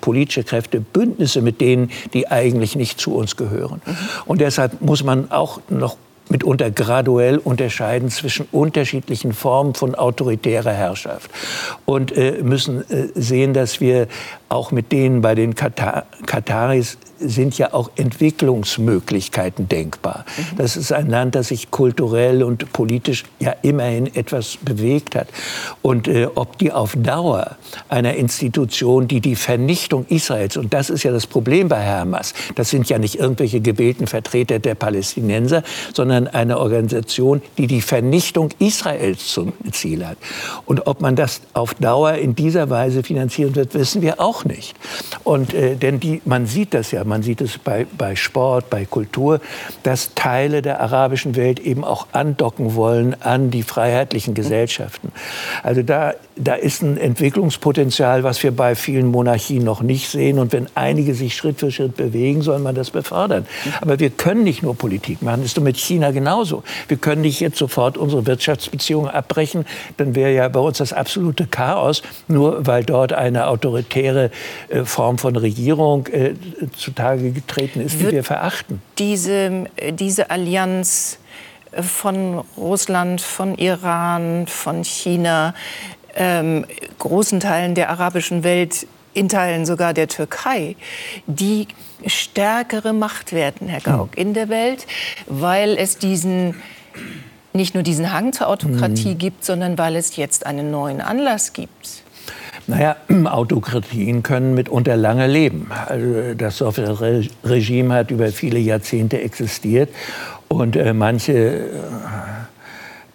politische Kräfte Bündnisse mit denen, die eigentlich nicht zu uns gehören. Und deshalb muss man auch noch mitunter graduell unterscheiden zwischen unterschiedlichen Formen von autoritärer Herrschaft und äh, müssen äh, sehen, dass wir auch mit denen bei den Katar Kataris sind ja auch Entwicklungsmöglichkeiten denkbar. Das ist ein Land, das sich kulturell und politisch ja immerhin etwas bewegt hat. Und äh, ob die auf Dauer einer Institution, die die Vernichtung Israels, und das ist ja das Problem bei Hamas, das sind ja nicht irgendwelche gewählten Vertreter der Palästinenser, sondern eine Organisation, die die Vernichtung Israels zum Ziel hat. Und ob man das auf Dauer in dieser Weise finanzieren wird, wissen wir auch nicht. Und äh, denn die, man sieht das ja man sieht es bei, bei Sport, bei Kultur, dass Teile der arabischen Welt eben auch andocken wollen an die freiheitlichen Gesellschaften. Also da, da ist ein Entwicklungspotenzial, was wir bei vielen Monarchien noch nicht sehen. Und wenn einige sich Schritt für Schritt bewegen, soll man das befördern. Aber wir können nicht nur Politik machen. Das ist mit China genauso. Wir können nicht jetzt sofort unsere Wirtschaftsbeziehungen abbrechen. Dann wäre ja bei uns das absolute Chaos, nur weil dort eine autoritäre äh, Form von Regierung äh, zu zutage getreten ist, die wir verachten. Diese, diese Allianz von Russland, von Iran, von China, ähm, großen Teilen der arabischen Welt, in Teilen sogar der Türkei, die stärkere Macht werden, Herr Gauck, in der Welt, weil es diesen nicht nur diesen Hang zur Autokratie mhm. gibt, sondern weil es jetzt einen neuen Anlass gibt. Naja, *clears throat* Autokratien können mitunter lange leben. Also das Sowjetregime hat über viele Jahrzehnte existiert und äh, manche äh,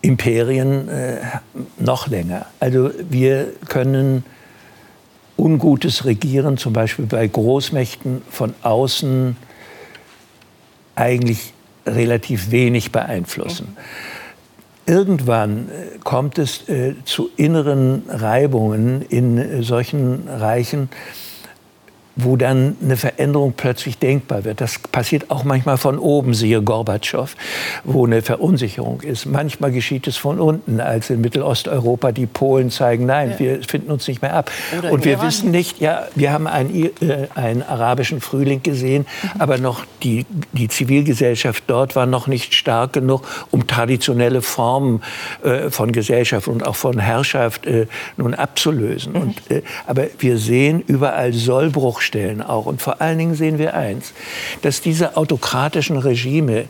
Imperien äh, noch länger. Also wir können ungutes Regieren, zum Beispiel bei Großmächten von außen, eigentlich relativ wenig beeinflussen. Mhm. Irgendwann äh, kommt es äh, zu inneren Reibungen in äh, solchen Reichen, wo dann eine Veränderung plötzlich denkbar wird. Das passiert auch manchmal von oben, siehe Gorbatschow, wo eine Verunsicherung ist. Manchmal geschieht es von unten, als in Mittelosteuropa die Polen zeigen, nein, ja. wir finden uns nicht mehr ab. Oder Und wir Iran. wissen nicht, ja, wir haben einen, äh, einen arabischen Frühling gesehen, mhm. aber noch die, die Zivilgesellschaft dort war noch nicht stark genug, um traditionelle Formen äh, von Gesellschaft und auch von Herrschaft äh, nun abzulösen. Mhm. Und, äh, aber wir sehen überall Sollbruch Schwachstellen auch. Und vor allen Dingen sehen wir eins, dass diese autokratischen Regime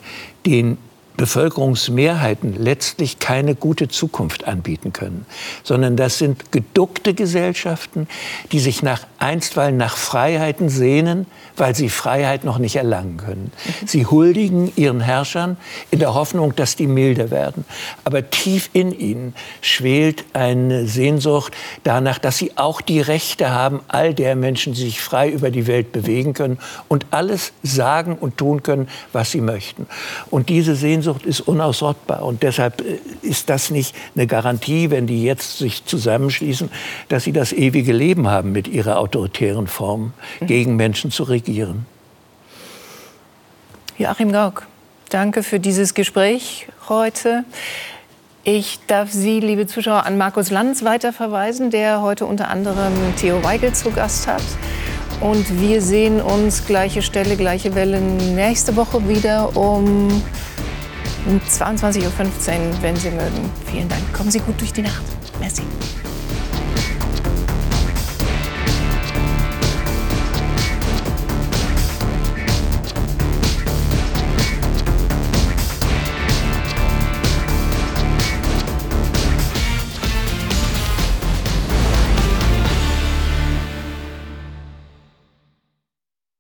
den Bevölkerungsmehrheiten letztlich keine gute Zukunft anbieten können, sondern das sind geduckte Gesellschaften, die sich nach einstweilen nach Freiheiten sehnen, weil sie Freiheit noch nicht erlangen können. Sie huldigen ihren Herrschern in der Hoffnung, dass die milder werden. Aber tief in ihnen schwelt eine Sehnsucht danach, dass sie auch die Rechte haben, all der Menschen, die sich frei über die Welt bewegen können und alles sagen und tun können, was sie möchten. Und diese Sehnsucht ist unausrottbar. Und deshalb äh, ist das nicht eine Garantie, wenn die jetzt sich zusammenschließen, dass sie das ewige Leben haben mit ihrer autoritären Form, gegen Menschen zu regieren. Joachim Gauck, danke für dieses Gespräch heute. Ich darf Sie, liebe Zuschauer, an Markus Lanz weiterverweisen, der heute unter anderem Theo Weigel zu Gast hat. Und wir sehen uns gleiche Stelle, gleiche Welle nächste Woche wieder um 22.15 Uhr, wenn Sie mögen. Vielen Dank. Kommen Sie gut durch die Nacht. Merci.